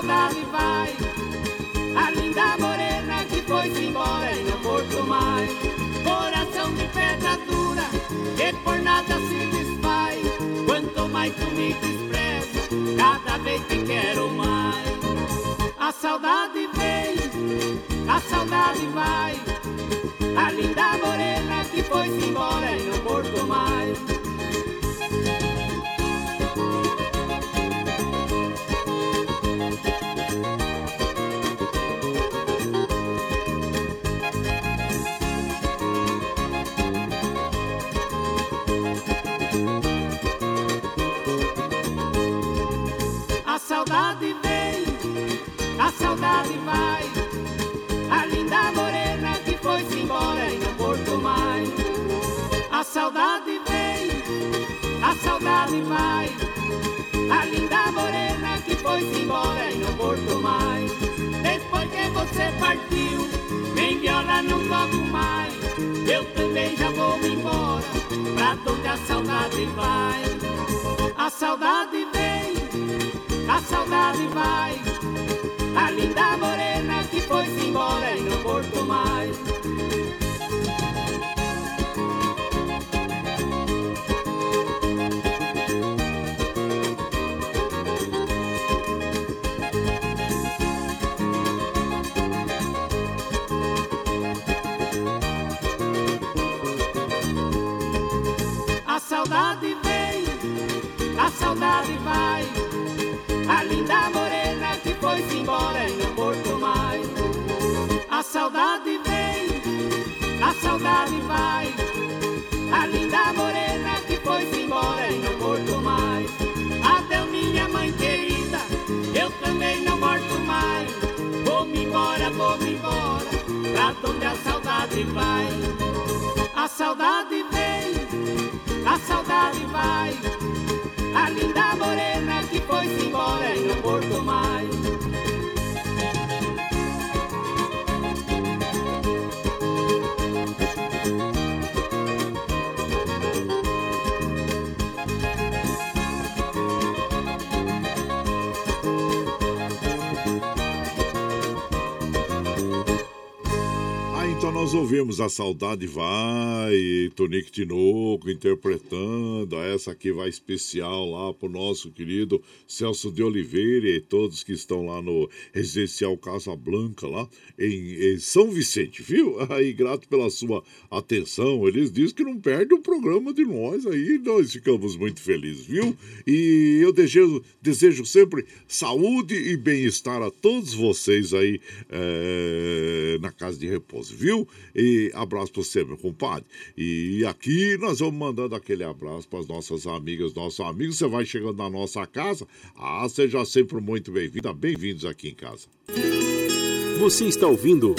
Saudade vai. A linda morena que foi-se embora e não voltou mais. Coração de pedra dura, que por nada se desfaz. Quanto mais tu me despreza, cada vez te quero mais. A saudade vem a saudade vai. A linda morena que foi-se embora e não voltou mais. Vai. A linda morena que foi-se embora e não voltou mais. Depois que você partiu, nem viola não toco mais. Eu também já vou embora, pra onde a saudade vai. A saudade vem, a saudade vai. A linda morena que foi-se embora e não voltou mais. Saudade vai. A linda morena que foi-se embora e não voltou mais. Adeus, minha mãe querida, eu também não volto mais. Vou-me embora, vou-me embora, pra onde a saudade vai. A saudade vem a saudade vai. A linda morena que foi-se embora e não voltou mais. Nós ouvimos A Saudade Vai, Tonique Tinoco interpretando, essa aqui vai especial lá pro nosso querido Celso de Oliveira e todos que estão lá no Residencial Casa Blanca, lá em, em São Vicente, viu? Aí, grato pela sua atenção, eles dizem que não perde o programa de nós, aí nós ficamos muito felizes, viu? E eu desejo, desejo sempre saúde e bem-estar a todos vocês aí é, na casa de repouso, viu? E abraço para você, meu compadre. E aqui nós vamos mandando aquele abraço para as nossas amigas, nossos amigos. Você vai chegando na nossa casa. Ah, seja sempre muito bem-vinda. Bem-vindos aqui em casa. Você está ouvindo.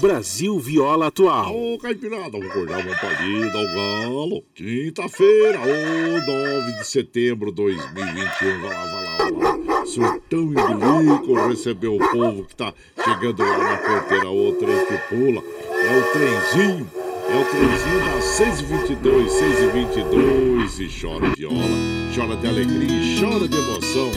Brasil Viola Atual. Ô, Caipirada, vamos acordar uma palhida ao galo. Quinta-feira, ô, 9 de setembro de 2021. Vai lá, vai lá, vai lá. Surtão e bilico recebeu o povo que tá chegando lá na porteira. Ô, trem que pula. É o trenzinho. É o trenzinho das 6h22, 6h22 e chora viola, chora de alegria e chora de emoção.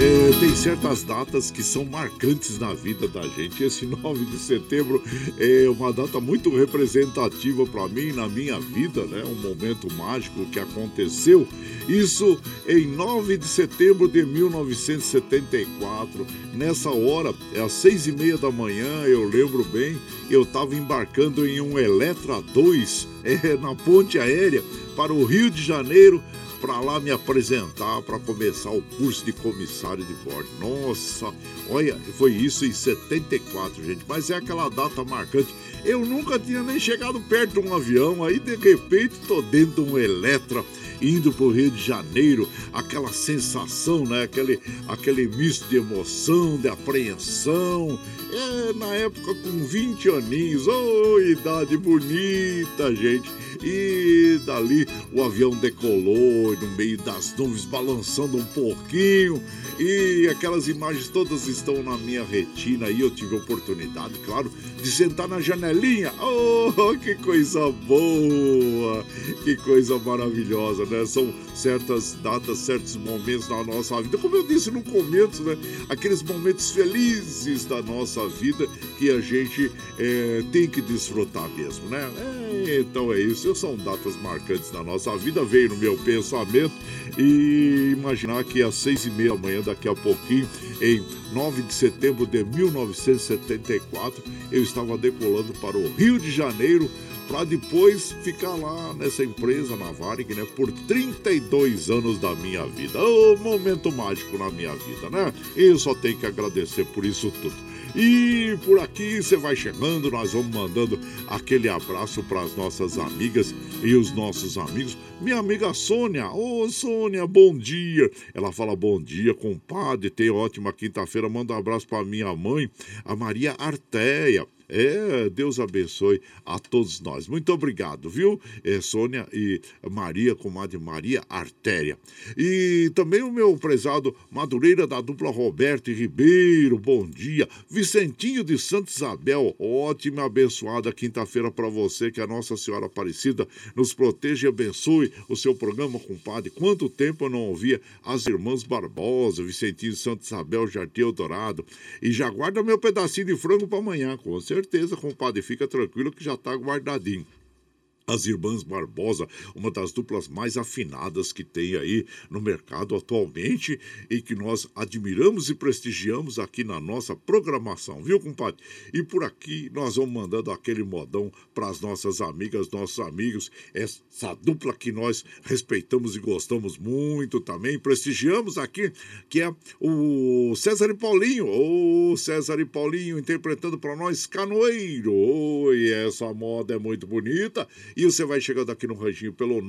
É, tem certas datas que são marcantes na vida da gente. Esse 9 de setembro é uma data muito representativa para mim, na minha vida, né? Um momento mágico que aconteceu. Isso em 9 de setembro de 1974. Nessa hora, é às seis e meia da manhã, eu lembro bem, eu estava embarcando em um Eletra 2 é, na ponte aérea para o Rio de Janeiro para lá me apresentar para começar o curso de comissário de bordo. Nossa, olha, foi isso em 74, gente, mas é aquela data marcante. Eu nunca tinha nem chegado perto de um avião, aí de repente tô dentro de um Eletra indo para o Rio de Janeiro, aquela sensação, né? aquele, aquele misto de emoção, de apreensão. É, na época com 20 aninhos, oh, idade bonita, gente. E dali o avião decolou no meio das nuvens, balançando um pouquinho. E aquelas imagens todas estão na minha retina. E eu tive a oportunidade, claro, de sentar na janelinha. Oh, que coisa boa! Que coisa maravilhosa, né? São certas datas, certos momentos da nossa vida. Como eu disse no começo, né? Aqueles momentos felizes da nossa vida que a gente é, tem que desfrutar mesmo, né? É, então é isso. São datas marcantes da nossa vida. Veio no meu pensamento e imaginar que às seis e meia da manhã, daqui a pouquinho, em 9 de setembro de 1974, eu estava decolando para o Rio de Janeiro para depois ficar lá nessa empresa na Varig, né, por 32 anos da minha vida. O momento mágico na minha vida, né? E eu só tenho que agradecer por isso tudo. E por aqui você vai chegando, nós vamos mandando aquele abraço para as nossas amigas e os nossos amigos. Minha amiga Sônia, ô oh, Sônia, bom dia. Ela fala bom dia, compadre, tem ótima quinta-feira. Manda um abraço para minha mãe, a Maria Arteia. É, Deus abençoe a todos nós. Muito obrigado, viu? É, Sônia e Maria, comadre Maria Artéria. E também o meu prezado Madureira da dupla Roberto e Ribeiro, bom dia. Vicentinho de Santa Isabel, ótima abençoada quinta-feira para você, que a Nossa Senhora Aparecida nos proteja e abençoe o seu programa, compadre. Quanto tempo eu não ouvia as irmãs Barbosa, Vicentinho de Santa Isabel, Jardim Eldorado. E já guarda meu pedacinho de frango para amanhã, com certeza certeza, compadre, fica tranquilo que já está guardadinho as Irmãs Barbosa, uma das duplas mais afinadas que tem aí no mercado atualmente e que nós admiramos e prestigiamos aqui na nossa programação, viu, compadre? E por aqui nós vamos mandando aquele modão para as nossas amigas, nossos amigos, essa dupla que nós respeitamos e gostamos muito também, prestigiamos aqui, que é o César e Paulinho, o César e Paulinho interpretando para nós Canoeiro. E essa moda é muito bonita e você vai chegando aqui no ranchinho pelo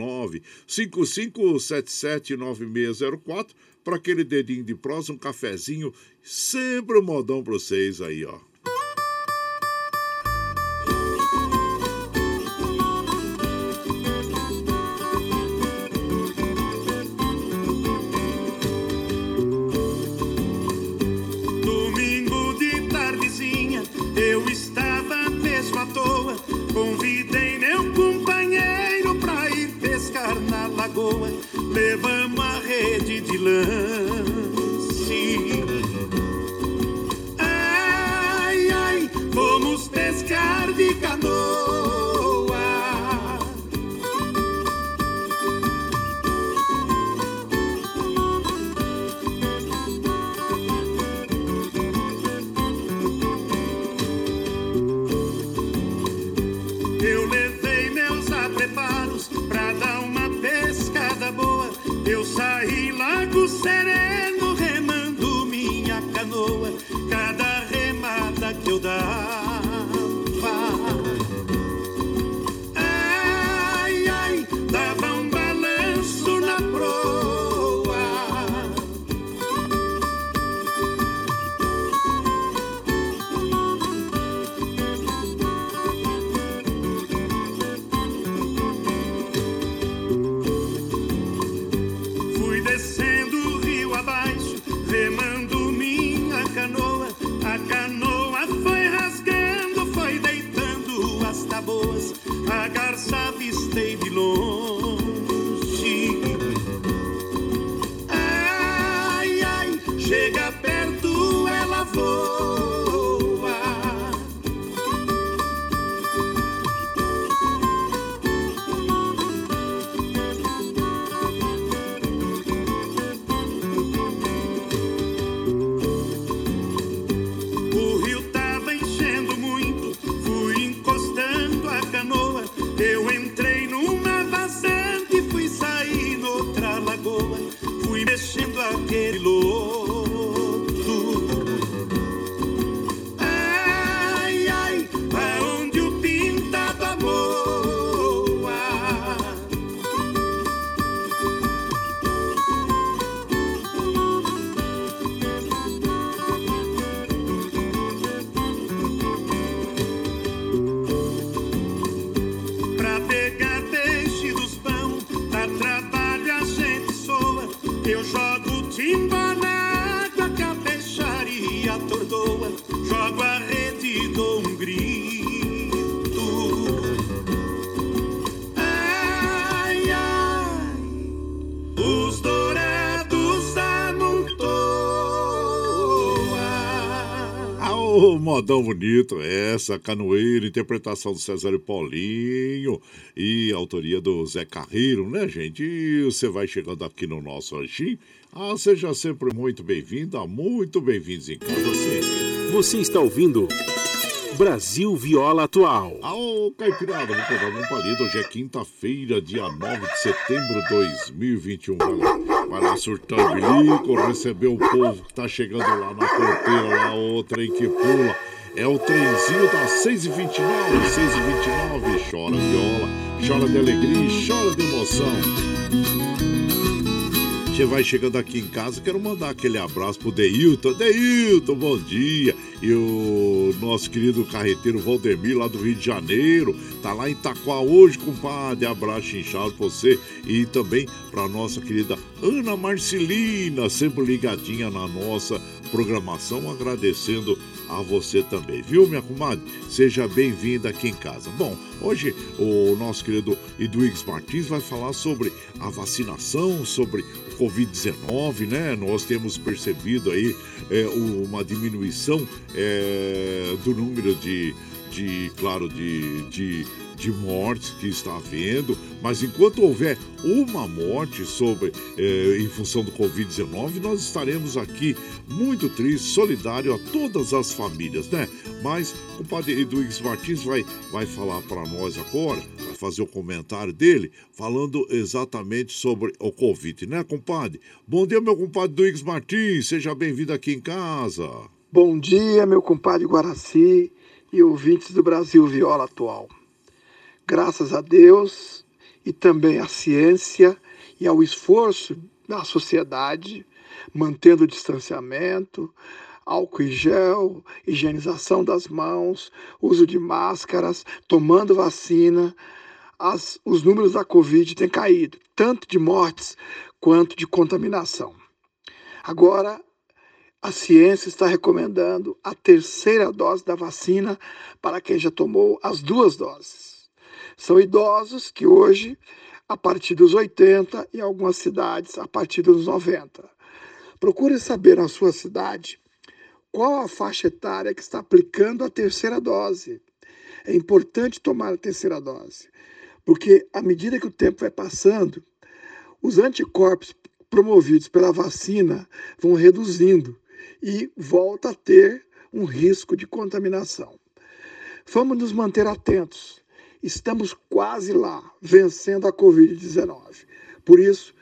955779604 para aquele dedinho de prosa, um cafezinho, sempre um modão para vocês aí, ó. Levamos a rede de lance. Ai, ai, vamos pescar de canoa. Modão bonito, essa, canoeira, interpretação do César e Paulinho e autoria do Zé Carreiro, né, gente? E você vai chegando aqui no nosso ranchinho. Ah, seja sempre muito bem-vinda, muito bem-vindos em casa sempre. Você está ouvindo Brasil Viola Atual. Ô, Caipirada, vou pegar um palito. Hoje é quinta-feira, dia 9 de setembro de 2021. Vai lá, vai lá surtando bilico, recebeu o povo que tá chegando lá na porteira, lá o trem que pula. É o trenzinho das 6h29, 6h29. Chora viola, chora de alegria, e chora de emoção. Você vai chegando aqui em casa, quero mandar aquele abraço pro Deilton. Deilton, bom dia. E o nosso querido carreteiro Valdemir, lá do Rio de Janeiro, tá lá em Itaquá hoje, compadre. Abraço inchado pra você. E também pra nossa querida Ana Marcelina, sempre ligadinha na nossa programação, agradecendo a você também, viu, minha comadre? Seja bem-vinda aqui em casa. Bom, hoje o nosso querido Edwigs Martins vai falar sobre a vacinação, sobre o Covid-19, né? Nós temos percebido aí é, uma diminuição é, do número de, de claro, de, de de mortes que está havendo, mas enquanto houver uma morte sobre eh, em função do Covid-19, nós estaremos aqui muito tristes, solidário a todas as famílias, né? Mas o padre Eduígues Martins vai, vai falar para nós agora, vai fazer o comentário dele, falando exatamente sobre o Covid, né, compadre? Bom dia, meu compadre Eduígues Martins, seja bem-vindo aqui em casa. Bom dia, meu compadre Guaraci e ouvintes do Brasil Viola Atual graças a Deus e também à ciência e ao esforço da sociedade, mantendo o distanciamento, álcool em gel, higienização das mãos, uso de máscaras, tomando vacina, as, os números da Covid têm caído, tanto de mortes quanto de contaminação. Agora, a ciência está recomendando a terceira dose da vacina para quem já tomou as duas doses. São idosos que hoje, a partir dos 80, em algumas cidades, a partir dos 90. Procure saber na sua cidade qual a faixa etária que está aplicando a terceira dose. É importante tomar a terceira dose, porque à medida que o tempo vai passando, os anticorpos promovidos pela vacina vão reduzindo e volta a ter um risco de contaminação. Vamos nos manter atentos Estamos quase lá, vencendo a Covid-19. Por isso,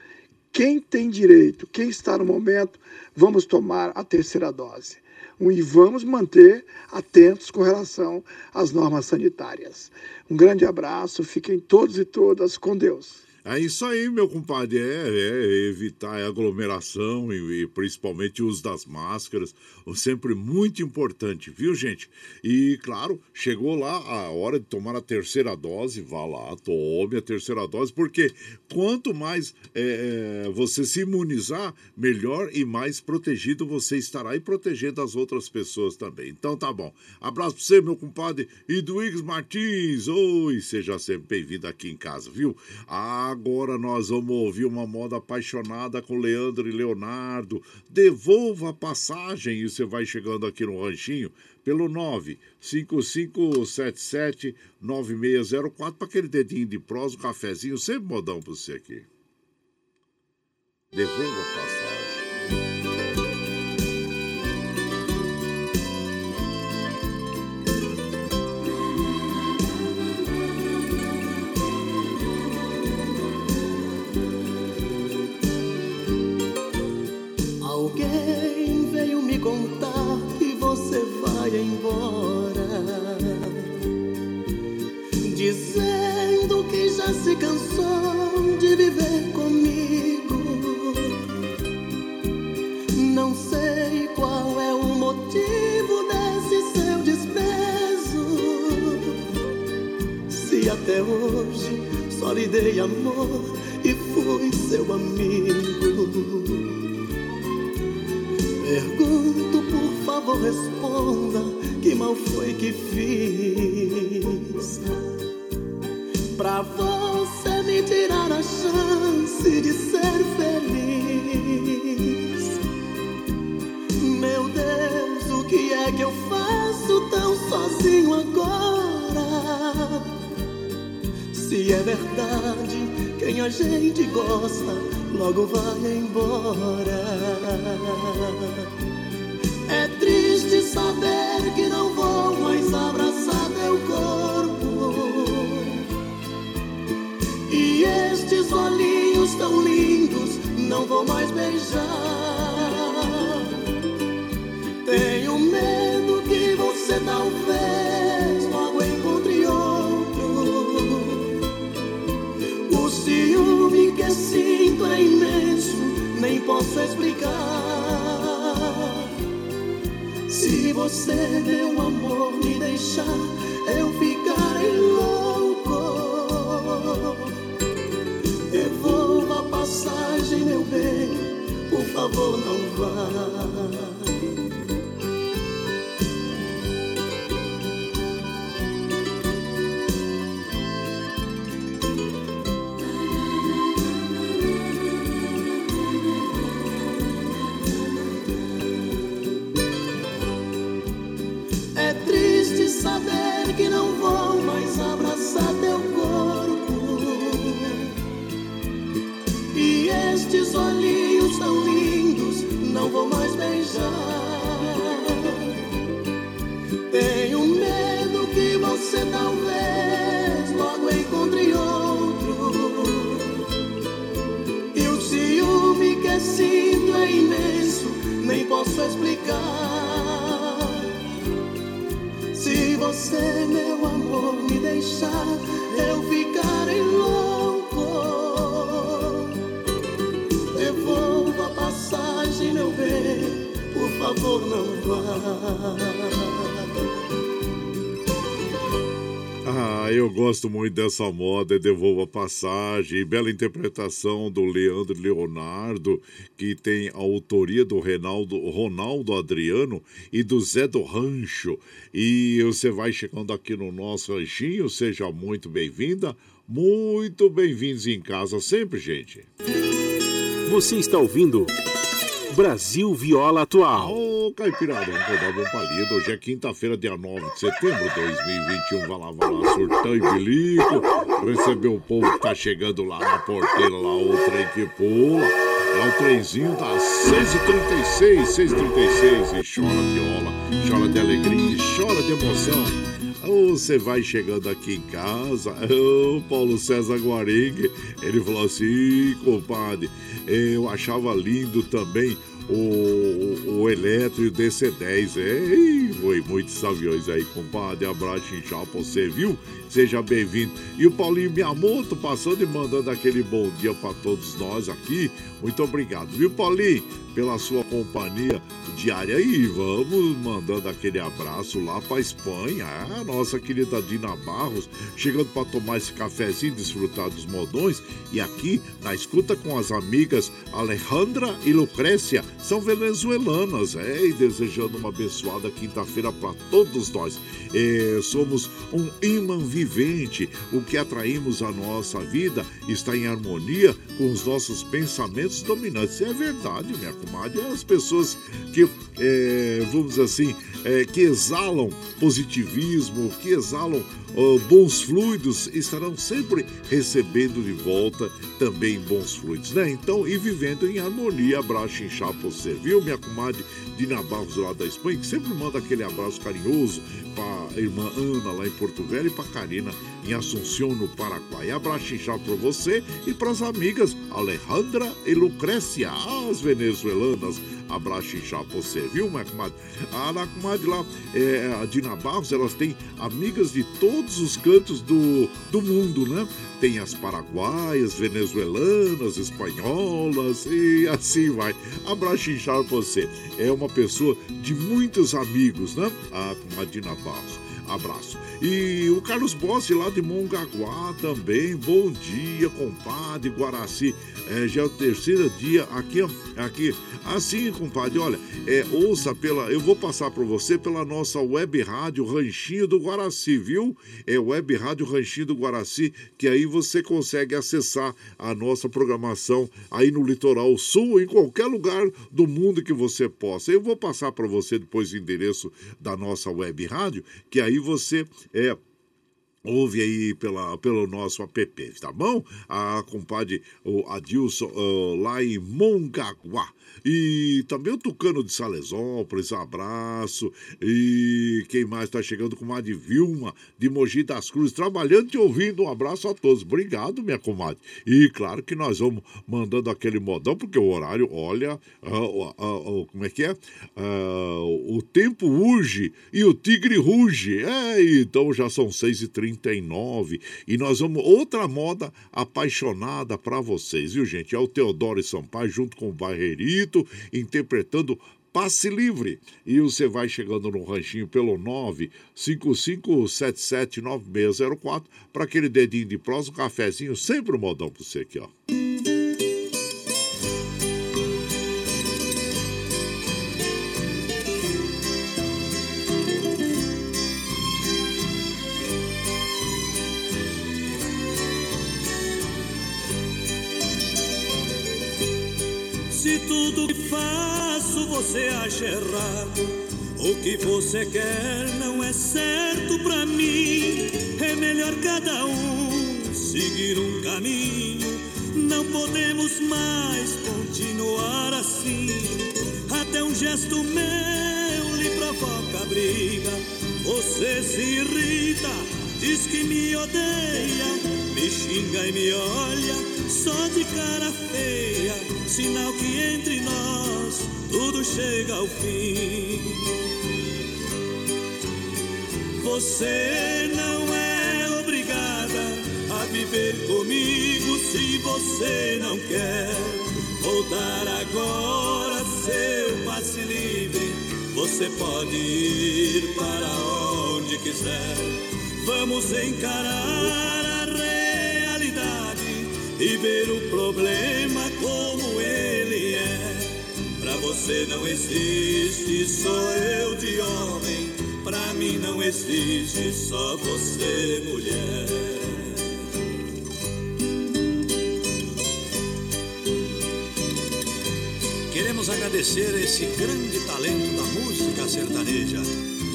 quem tem direito, quem está no momento, vamos tomar a terceira dose. E vamos manter atentos com relação às normas sanitárias. Um grande abraço, fiquem todos e todas com Deus. É isso aí, meu compadre. É, é evitar a aglomeração e, e, principalmente o uso das máscaras. Sempre muito importante, viu, gente? E, claro, chegou lá a hora de tomar a terceira dose. Vá lá, tome a terceira dose, porque quanto mais é, é você se imunizar, melhor e mais protegido você estará e protegendo as outras pessoas também. Então tá bom. Abraço pra você, meu compadre Iduígues Martins. Oi, seja sempre bem-vindo aqui em casa, viu? Ah, Agora nós vamos ouvir uma moda apaixonada com Leandro e Leonardo. Devolva a passagem e você vai chegando aqui no ranchinho pelo 955779604 para aquele dedinho de prosa, um cafezinho, sempre modão para você aqui. Devolva a passagem. Gosto muito dessa moda, devolva a passagem, bela interpretação do Leandro Leonardo, que tem a autoria do Reinaldo, Ronaldo Adriano e do Zé do Rancho. E você vai chegando aqui no nosso ranchinho, seja muito bem-vinda, muito bem-vindos em casa sempre, gente. Você está ouvindo Brasil Viola Atual. Ô, Caipirada, vamos dar bom palito. Hoje é quinta-feira, dia 9 de setembro de 2021. Vai lá, vai lá, surtão e bilico. Receber o povo que tá chegando lá na porteira, lá, o trem que pula. É o trenzinho das 6h36, 6h36. E chora viola, chora de alegria, chora de emoção. Você vai chegando aqui em casa, o Paulo César Guarengue, ele falou assim, compadre, eu achava lindo também o, o Eletro e o DC-10. Ei, foi muitos aviões aí, compadre. Abraço inchado pra você, viu? Seja bem-vindo. E o Paulinho Miyamoto passando e mandando aquele bom dia para todos nós aqui. Muito obrigado, viu, Paulinho? Pela sua companhia diária aí. Vamos mandando aquele abraço lá pra Espanha. A nossa querida Dina Barros, chegando para tomar esse cafezinho, desfrutar dos modões. E aqui, na escuta com as amigas Alejandra e Lucrécia, são venezuelanas, é, e desejando uma abençoada quinta-feira para todos nós. É, somos um imã vivente, o que atraímos à nossa vida está em harmonia com os nossos pensamentos dominantes. É verdade, minha comadre, as pessoas que, é, vamos assim, é, que exalam positivismo, que exalam ó, bons fluidos, estarão sempre recebendo de volta também bons fluidos, né? Então, e vivendo em harmonia. Abraço inchado pra você, viu, minha comadre Dina Barros lá da Espanha, que sempre manda aquele abraço carinhoso pra irmã Ana lá em Porto Velho e pra Karina em Assunção, no Paraguai. Abraço inchado pra você e pras amigas Alejandra e Lucrécia, as venezuelanas. Abraço pra você, viu, minha comadre? A comadre lá, é, a Dina Barros, elas têm amigas de todos os cantos do, do mundo, né? Tem as paraguaias, venezuelanas, espanholas e assim vai. Abraço pra você. É uma pessoa de muitos amigos, né? A comadre Dina Barros. Abraço. E o Carlos Bossi lá de Mongaguá também. Bom dia, compadre Guaraci. É, já é o terceiro dia aqui, aqui. Assim, compadre, olha, é, ouça pela. Eu vou passar para você pela nossa web rádio Ranchinho do Guaraci, viu? É web rádio Ranchinho do Guaraci, que aí você consegue acessar a nossa programação aí no litoral sul, em qualquer lugar do mundo que você possa. Eu vou passar para você depois o endereço da nossa web rádio, que aí você é Ouve aí pela, pelo nosso app, tá bom? A compadre o Adilson uh, lá em Mongaguá. E também o Tucano de Salesópolis, abraço. E quem mais está chegando com a de Vilma, de Mogi das Cruzes, trabalhando e ouvindo. Um abraço a todos. Obrigado, minha comadre. E claro que nós vamos mandando aquele modão, porque o horário, olha, uh, uh, uh, como é que é? o tempo urge e o tigre ruge. É, então já são 6h39 e nós vamos. Outra moda apaixonada para vocês, viu, gente? É o Teodoro Sampaio junto com o Barreirito interpretando Passe Livre. E você vai chegando no ranchinho pelo 955779604 para aquele dedinho de prosa, um cafezinho, sempre um modão para você aqui, ó. Tudo que faço você acha errado, o que você quer não é certo pra mim. É melhor cada um seguir um caminho. Não podemos mais continuar assim. Até um gesto meu lhe provoca briga. Você se irrita, diz que me odeia, me xinga e me olha só de cara feia, sinal que entre nós tudo chega ao fim. Você não é obrigada a viver comigo se você não quer voltar agora, seu passe livre. Você pode ir para onde quiser. Vamos encarar e ver o problema como ele é. Pra você não existe só eu de homem, pra mim não existe só você mulher. Queremos agradecer esse grande talento da música sertaneja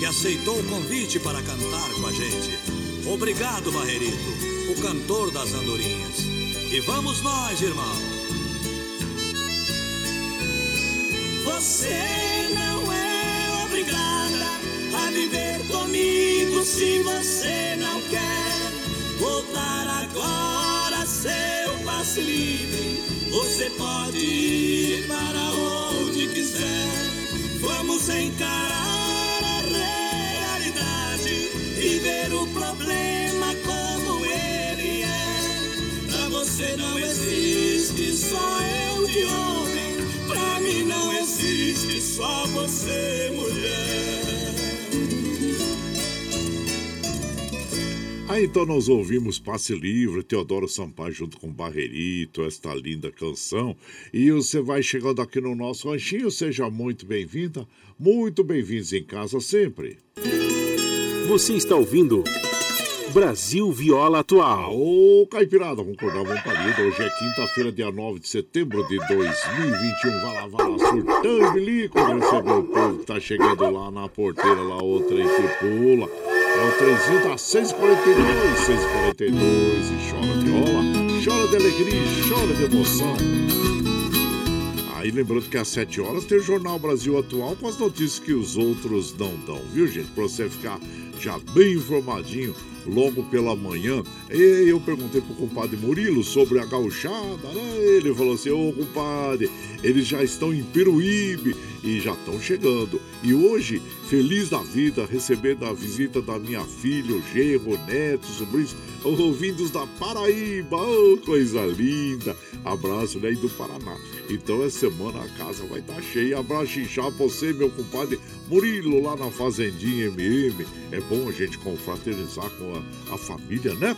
que aceitou o convite para cantar com a gente. Obrigado, Barreirito, o cantor das andorinhas. E vamos nós, irmão. Você não é obrigada a viver comigo se você não quer voltar agora, seu passe livre. Você pode ir para onde quiser. Vamos encarar a realidade e ver o problema você não existe, só eu de homem. Pra mim não existe, só você, mulher. Aí então nós ouvimos Passe Livre, Teodoro Sampaio junto com Barreirito, esta linda canção. E você vai chegando aqui no nosso ranchinho, seja muito bem-vinda, muito bem-vindos em casa sempre. Você está ouvindo Brasil Viola Atual. Ô, Caipirada, acordar, vamos parida. Hoje é quinta-feira, dia 9 de setembro de 2021. Vai lá, vai lá, surtando e bilico. Receber o povo que tá chegando lá na porteira, lá, outra trem que pula. É o trenzinho da 642, 642. E chora viola, chora de alegria, chora de emoção. Aí lembrando que às 7 horas tem o Jornal Brasil Atual com as notícias que os outros não dão, viu, gente? Pra você ficar já bem informadinho logo pela manhã. E eu perguntei pro compadre Murilo sobre a gauchada, né? Ele falou assim, ô compadre, eles já estão em Peruíbe e já estão chegando. E hoje, feliz da vida, recebendo a visita da minha filha, o genro, neto, sobrinhos, ouvindos da Paraíba, oh, coisa linda. Abraço, né, e do Paraná. Então essa semana a casa vai estar tá cheia. Abraço inchado você, meu compadre Murilo, lá na Fazendinha MM. É bom a gente confraternizar com a, a família, né?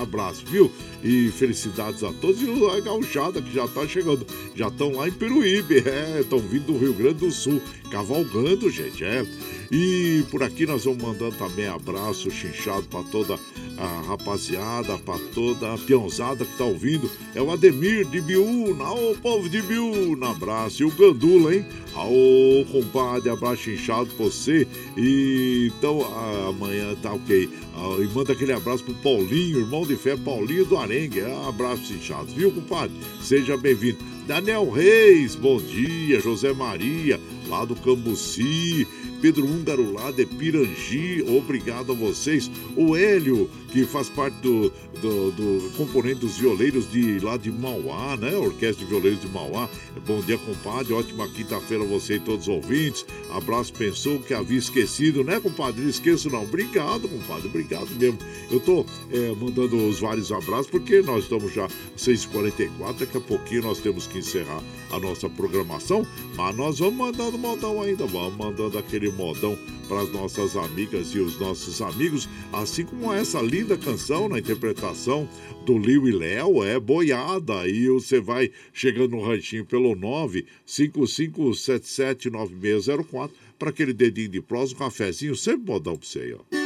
Abraço, viu? E felicidades a todos. E a gauchada que já tá chegando. Já estão lá em Peruíbe, é. Estão vindo do Rio Grande do Sul. Cavalgando, gente, é. E por aqui nós vamos mandando também abraço chinchado para toda a rapaziada, para toda a peãozada que tá ouvindo. É o Ademir de Biúna, ô povo de Biúna, abraço. E o Gandula, hein? Ô compadre, abraço inchado pra você. E então amanhã tá ok. Ah, e manda aquele abraço pro Paulinho, irmão de fé, Paulinho do Arengue. É, abraço inchado, viu, compadre? Seja bem-vindo. Daniel Reis, bom dia. José Maria, lá do Cambuci. Pedro Húngaro lá de Pirangi, obrigado a vocês. O Hélio, que faz parte do, do, do, componente dos violeiros de lá de Mauá, né? Orquestra de Violeiros de Mauá. Bom dia, compadre. Ótima quinta-feira a você e todos os ouvintes. Abraço, pensou que havia esquecido, né, compadre? Esqueço, não. Obrigado, compadre. Obrigado mesmo. Eu tô é, mandando os vários abraços porque nós estamos já 6h44. Daqui a pouquinho nós temos que encerrar a nossa programação. Mas nós vamos mandando modão ainda. Vamos mandando aquele modão para as nossas amigas e os nossos amigos, assim como essa linda canção na interpretação do Liu e Léo, é boiada. E você vai chegando no ranchinho pelo 955779604 para aquele dedinho de prosa, um cafezinho, sempre modão para você aí, ó.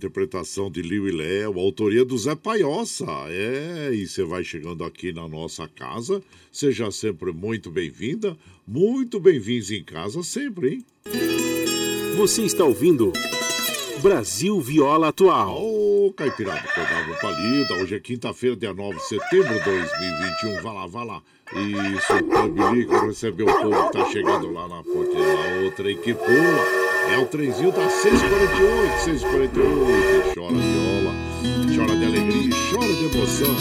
Interpretação de Liu e Léo, autoria do Zé Paiossa. É, e você vai chegando aqui na nossa casa, seja sempre muito bem-vinda, muito bem-vindos em casa sempre, hein? Você está ouvindo Brasil Viola Atual. Ô, oh, Caipirada, acordava palida. Hoje é quinta-feira, dia 9 de setembro de 2021. Vá lá, vá lá. Isso, o Clube recebeu o povo que tá chegando lá na porteira. Outra equipe pula. É o trenzinho da 648, 648. Chora viola, chora de alegria, chora de emoção.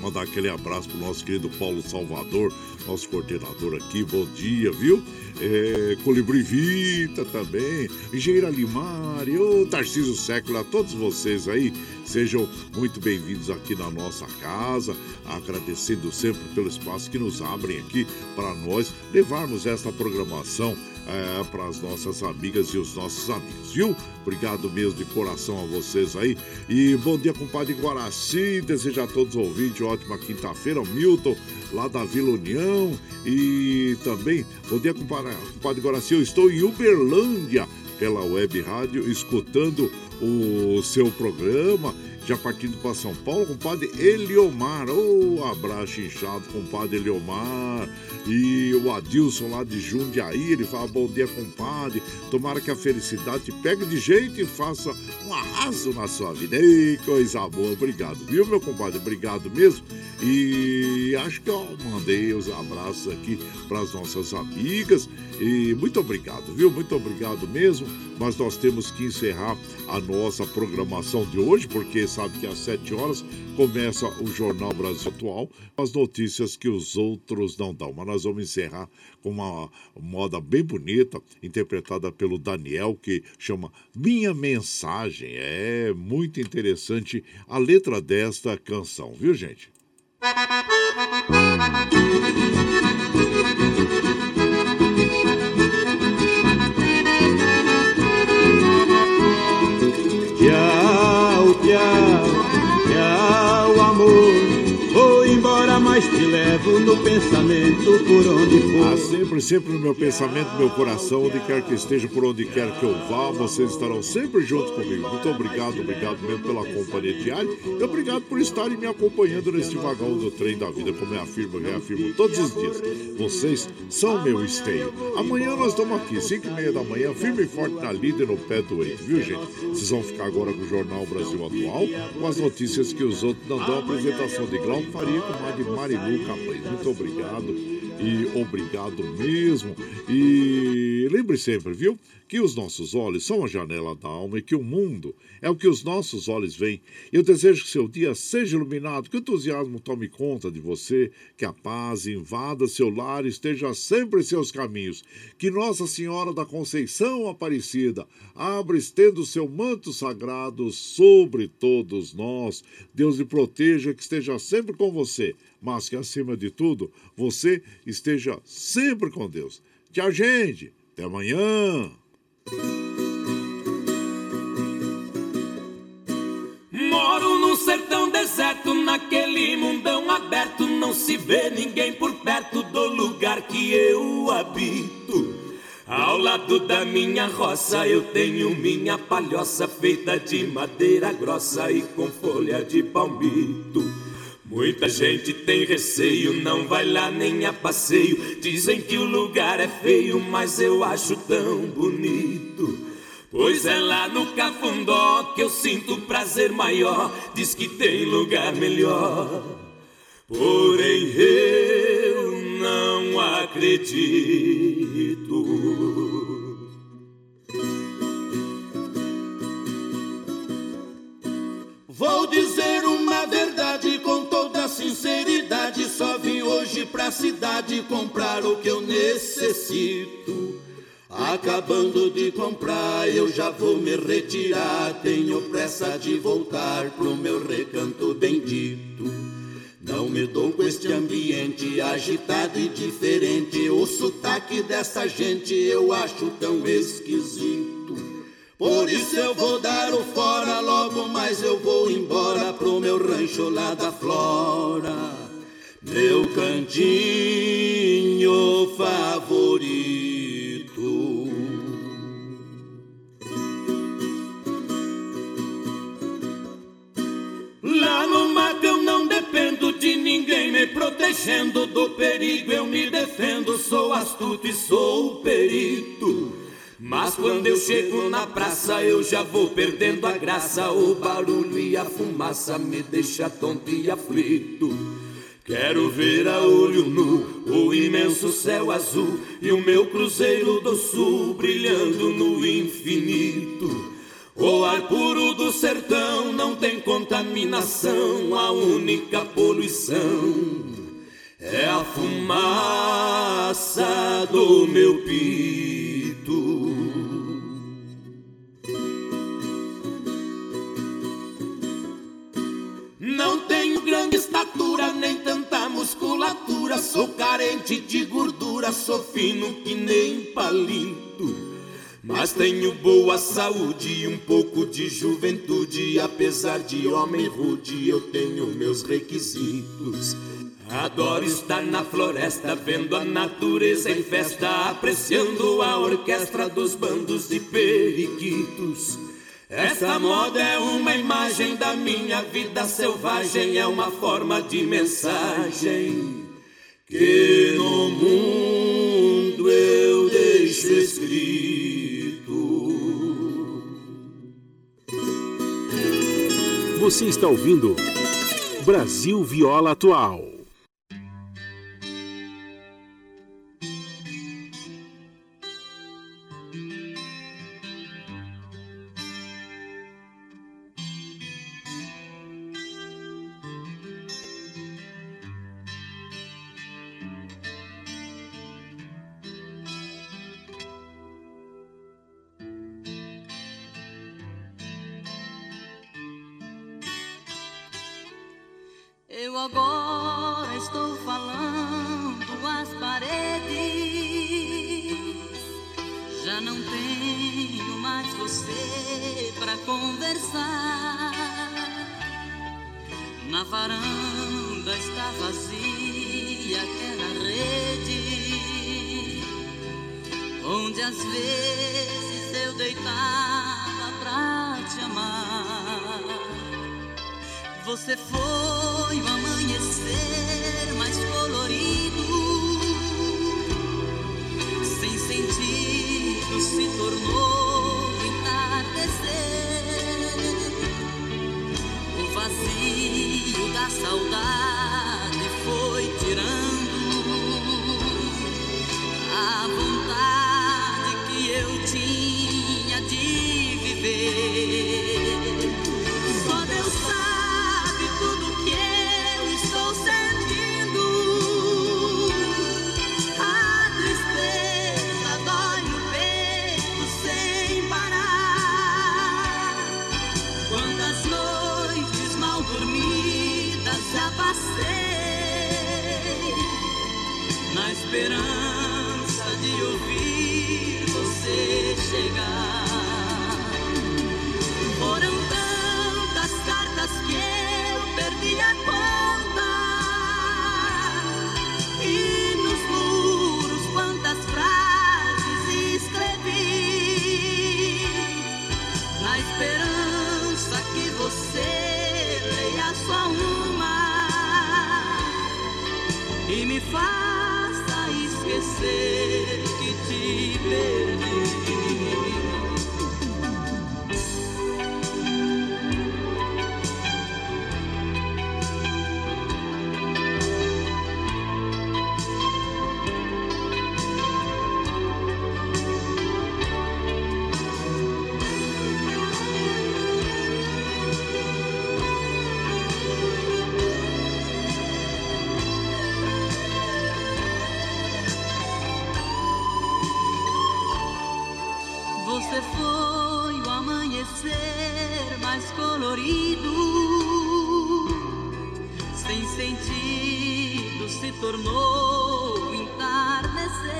Mandar aquele abraço pro nosso querido Paulo Salvador, nosso coordenador aqui. Bom dia, viu? É, Colibri Vita também, Engenheira Limari, ô Tarcísio Século, a todos vocês aí, sejam muito bem-vindos aqui na nossa casa, agradecendo sempre pelo espaço que nos abrem aqui para nós levarmos esta programação é, para as nossas amigas e os nossos amigos, viu? Obrigado mesmo de coração a vocês aí. E bom dia, compadre Guaraci. Desejo a todos os ouvintes ótima quinta-feira. Milton, lá da Vila União. E também, bom dia, compadre, compadre Guaraci. Eu estou em Uberlândia, pela web rádio, escutando o seu programa já partindo para São Paulo, compadre Eliomar. Ô, oh, abraço inchado, compadre Eliomar. E o Adilson lá de Jundiaí, ele fala: Bom dia, compadre. Tomara que a felicidade te pegue de jeito e faça um arraso na sua vida. Ei, coisa boa. Obrigado, viu, meu compadre? Obrigado mesmo. E acho que eu mandei os abraços aqui para as nossas amigas. E muito obrigado, viu? Muito obrigado mesmo. Mas nós temos que encerrar a nossa programação de hoje, porque sabe que às 7 horas começa o Jornal Brasil Atual, as notícias que os outros não dão. Mas nós vamos encerrar com uma moda bem bonita, interpretada pelo Daniel, que chama Minha Mensagem. É muito interessante a letra desta canção, viu, gente? Tchau, no pensamento por onde for. Ah, sempre, sempre no meu pensamento, no meu coração, onde quer que esteja, por onde quer que eu vá, vocês estarão sempre junto comigo. Muito obrigado, obrigado mesmo pela companhia diária e obrigado por estarem me acompanhando neste vagão do trem da vida, como eu afirmo, eu reafirmo todos os dias. Vocês são meu esteio. Amanhã nós estamos aqui, 5 e meia da manhã, firme e forte na líder no pé do eito, viu gente? Vocês vão ficar agora com o Jornal Brasil Atual, com as notícias que os outros não dão. Apresentação de Glauco Faria com mais de Marilu Capães. Muito obrigado e obrigado mesmo. E lembre sempre, viu, que os nossos olhos são a janela da alma e que o mundo é o que os nossos olhos veem. Eu desejo que seu dia seja iluminado, que o entusiasmo tome conta de você, que a paz invada seu lar e esteja sempre em seus caminhos. Que Nossa Senhora da Conceição Aparecida abra estendo seu manto sagrado sobre todos nós. Deus lhe proteja, que esteja sempre com você mas que acima de tudo você esteja sempre com Deus. Tchau, gente. Até amanhã. Moro num sertão deserto, naquele mundão aberto, não se vê ninguém por perto do lugar que eu habito. Ao lado da minha roça eu tenho minha palhoça feita de madeira grossa e com folha de palmito. Muita gente tem receio, não vai lá nem a passeio. Dizem que o lugar é feio, mas eu acho tão bonito. Pois é lá no Cafundó que eu sinto prazer maior. Diz que tem lugar melhor. Porém eu não acredito. Sinceridade. Só vim hoje pra cidade comprar o que eu necessito. Acabando de comprar, eu já vou me retirar. Tenho pressa de voltar pro meu recanto bendito. Não me dou com este ambiente agitado e diferente. O sotaque dessa gente eu acho tão esquisito. Por isso eu vou dar o fora logo, mas eu vou embora pro meu rancho lá da flora, meu cantinho favorito. Lá no mato eu não dependo de ninguém me protegendo do perigo, eu me defendo, sou astuto e sou perito. Mas quando eu chego na praça, eu já vou perdendo a graça. O barulho e a fumaça me deixa tonto e aflito. Quero ver a olho nu o imenso céu azul e o meu cruzeiro do sul brilhando no infinito. O ar puro do sertão não tem contaminação, a única poluição é a fumaça do meu pito. Grande estatura, nem tanta musculatura. Sou carente de gordura, sou fino que nem palito. Mas tenho boa saúde e um pouco de juventude. Apesar de homem rude, eu tenho meus requisitos. Adoro estar na floresta, vendo a natureza em festa, apreciando a orquestra dos bandos de periquitos. Esta moda é uma imagem da minha vida selvagem, é uma forma de mensagem que no mundo eu deixo escrito. Você está ouvindo Brasil Viola Atual. descolorido, sem sentido, se tornou entardecer.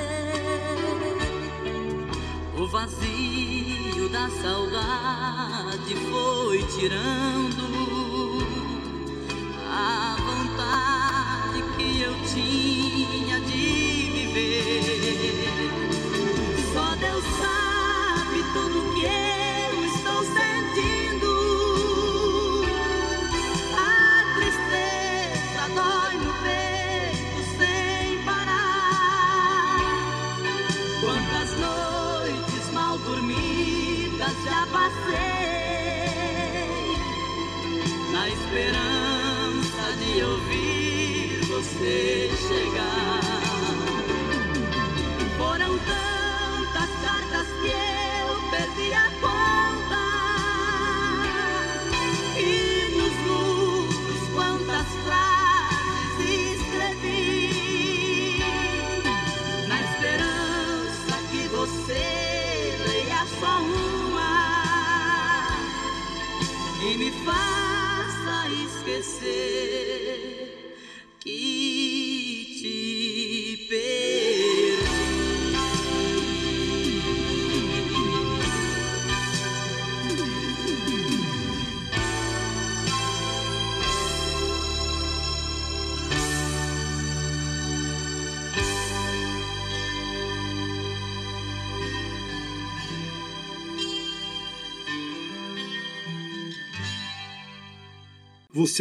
O vazio da saudade foi tirando a vontade que eu tinha. Chegar.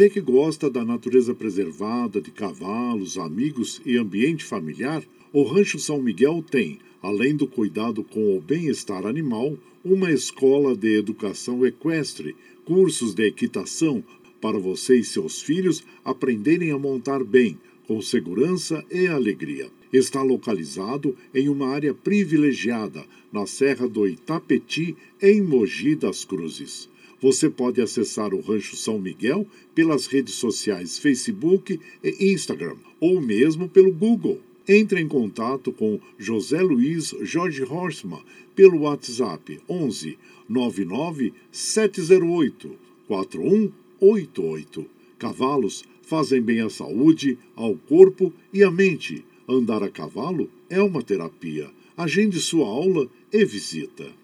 Você que gosta da natureza preservada, de cavalos, amigos e ambiente familiar, o Rancho São Miguel tem, além do cuidado com o bem-estar animal, uma escola de educação equestre, cursos de equitação para você e seus filhos aprenderem a montar bem, com segurança e alegria. Está localizado em uma área privilegiada, na Serra do Itapetí, em Mogi das Cruzes. Você pode acessar o Rancho São Miguel pelas redes sociais Facebook e Instagram, ou mesmo pelo Google. Entre em contato com José Luiz Jorge Horstmann pelo WhatsApp 11 99 708 4188. Cavalos fazem bem à saúde, ao corpo e à mente. Andar a cavalo é uma terapia. Agende sua aula e visita.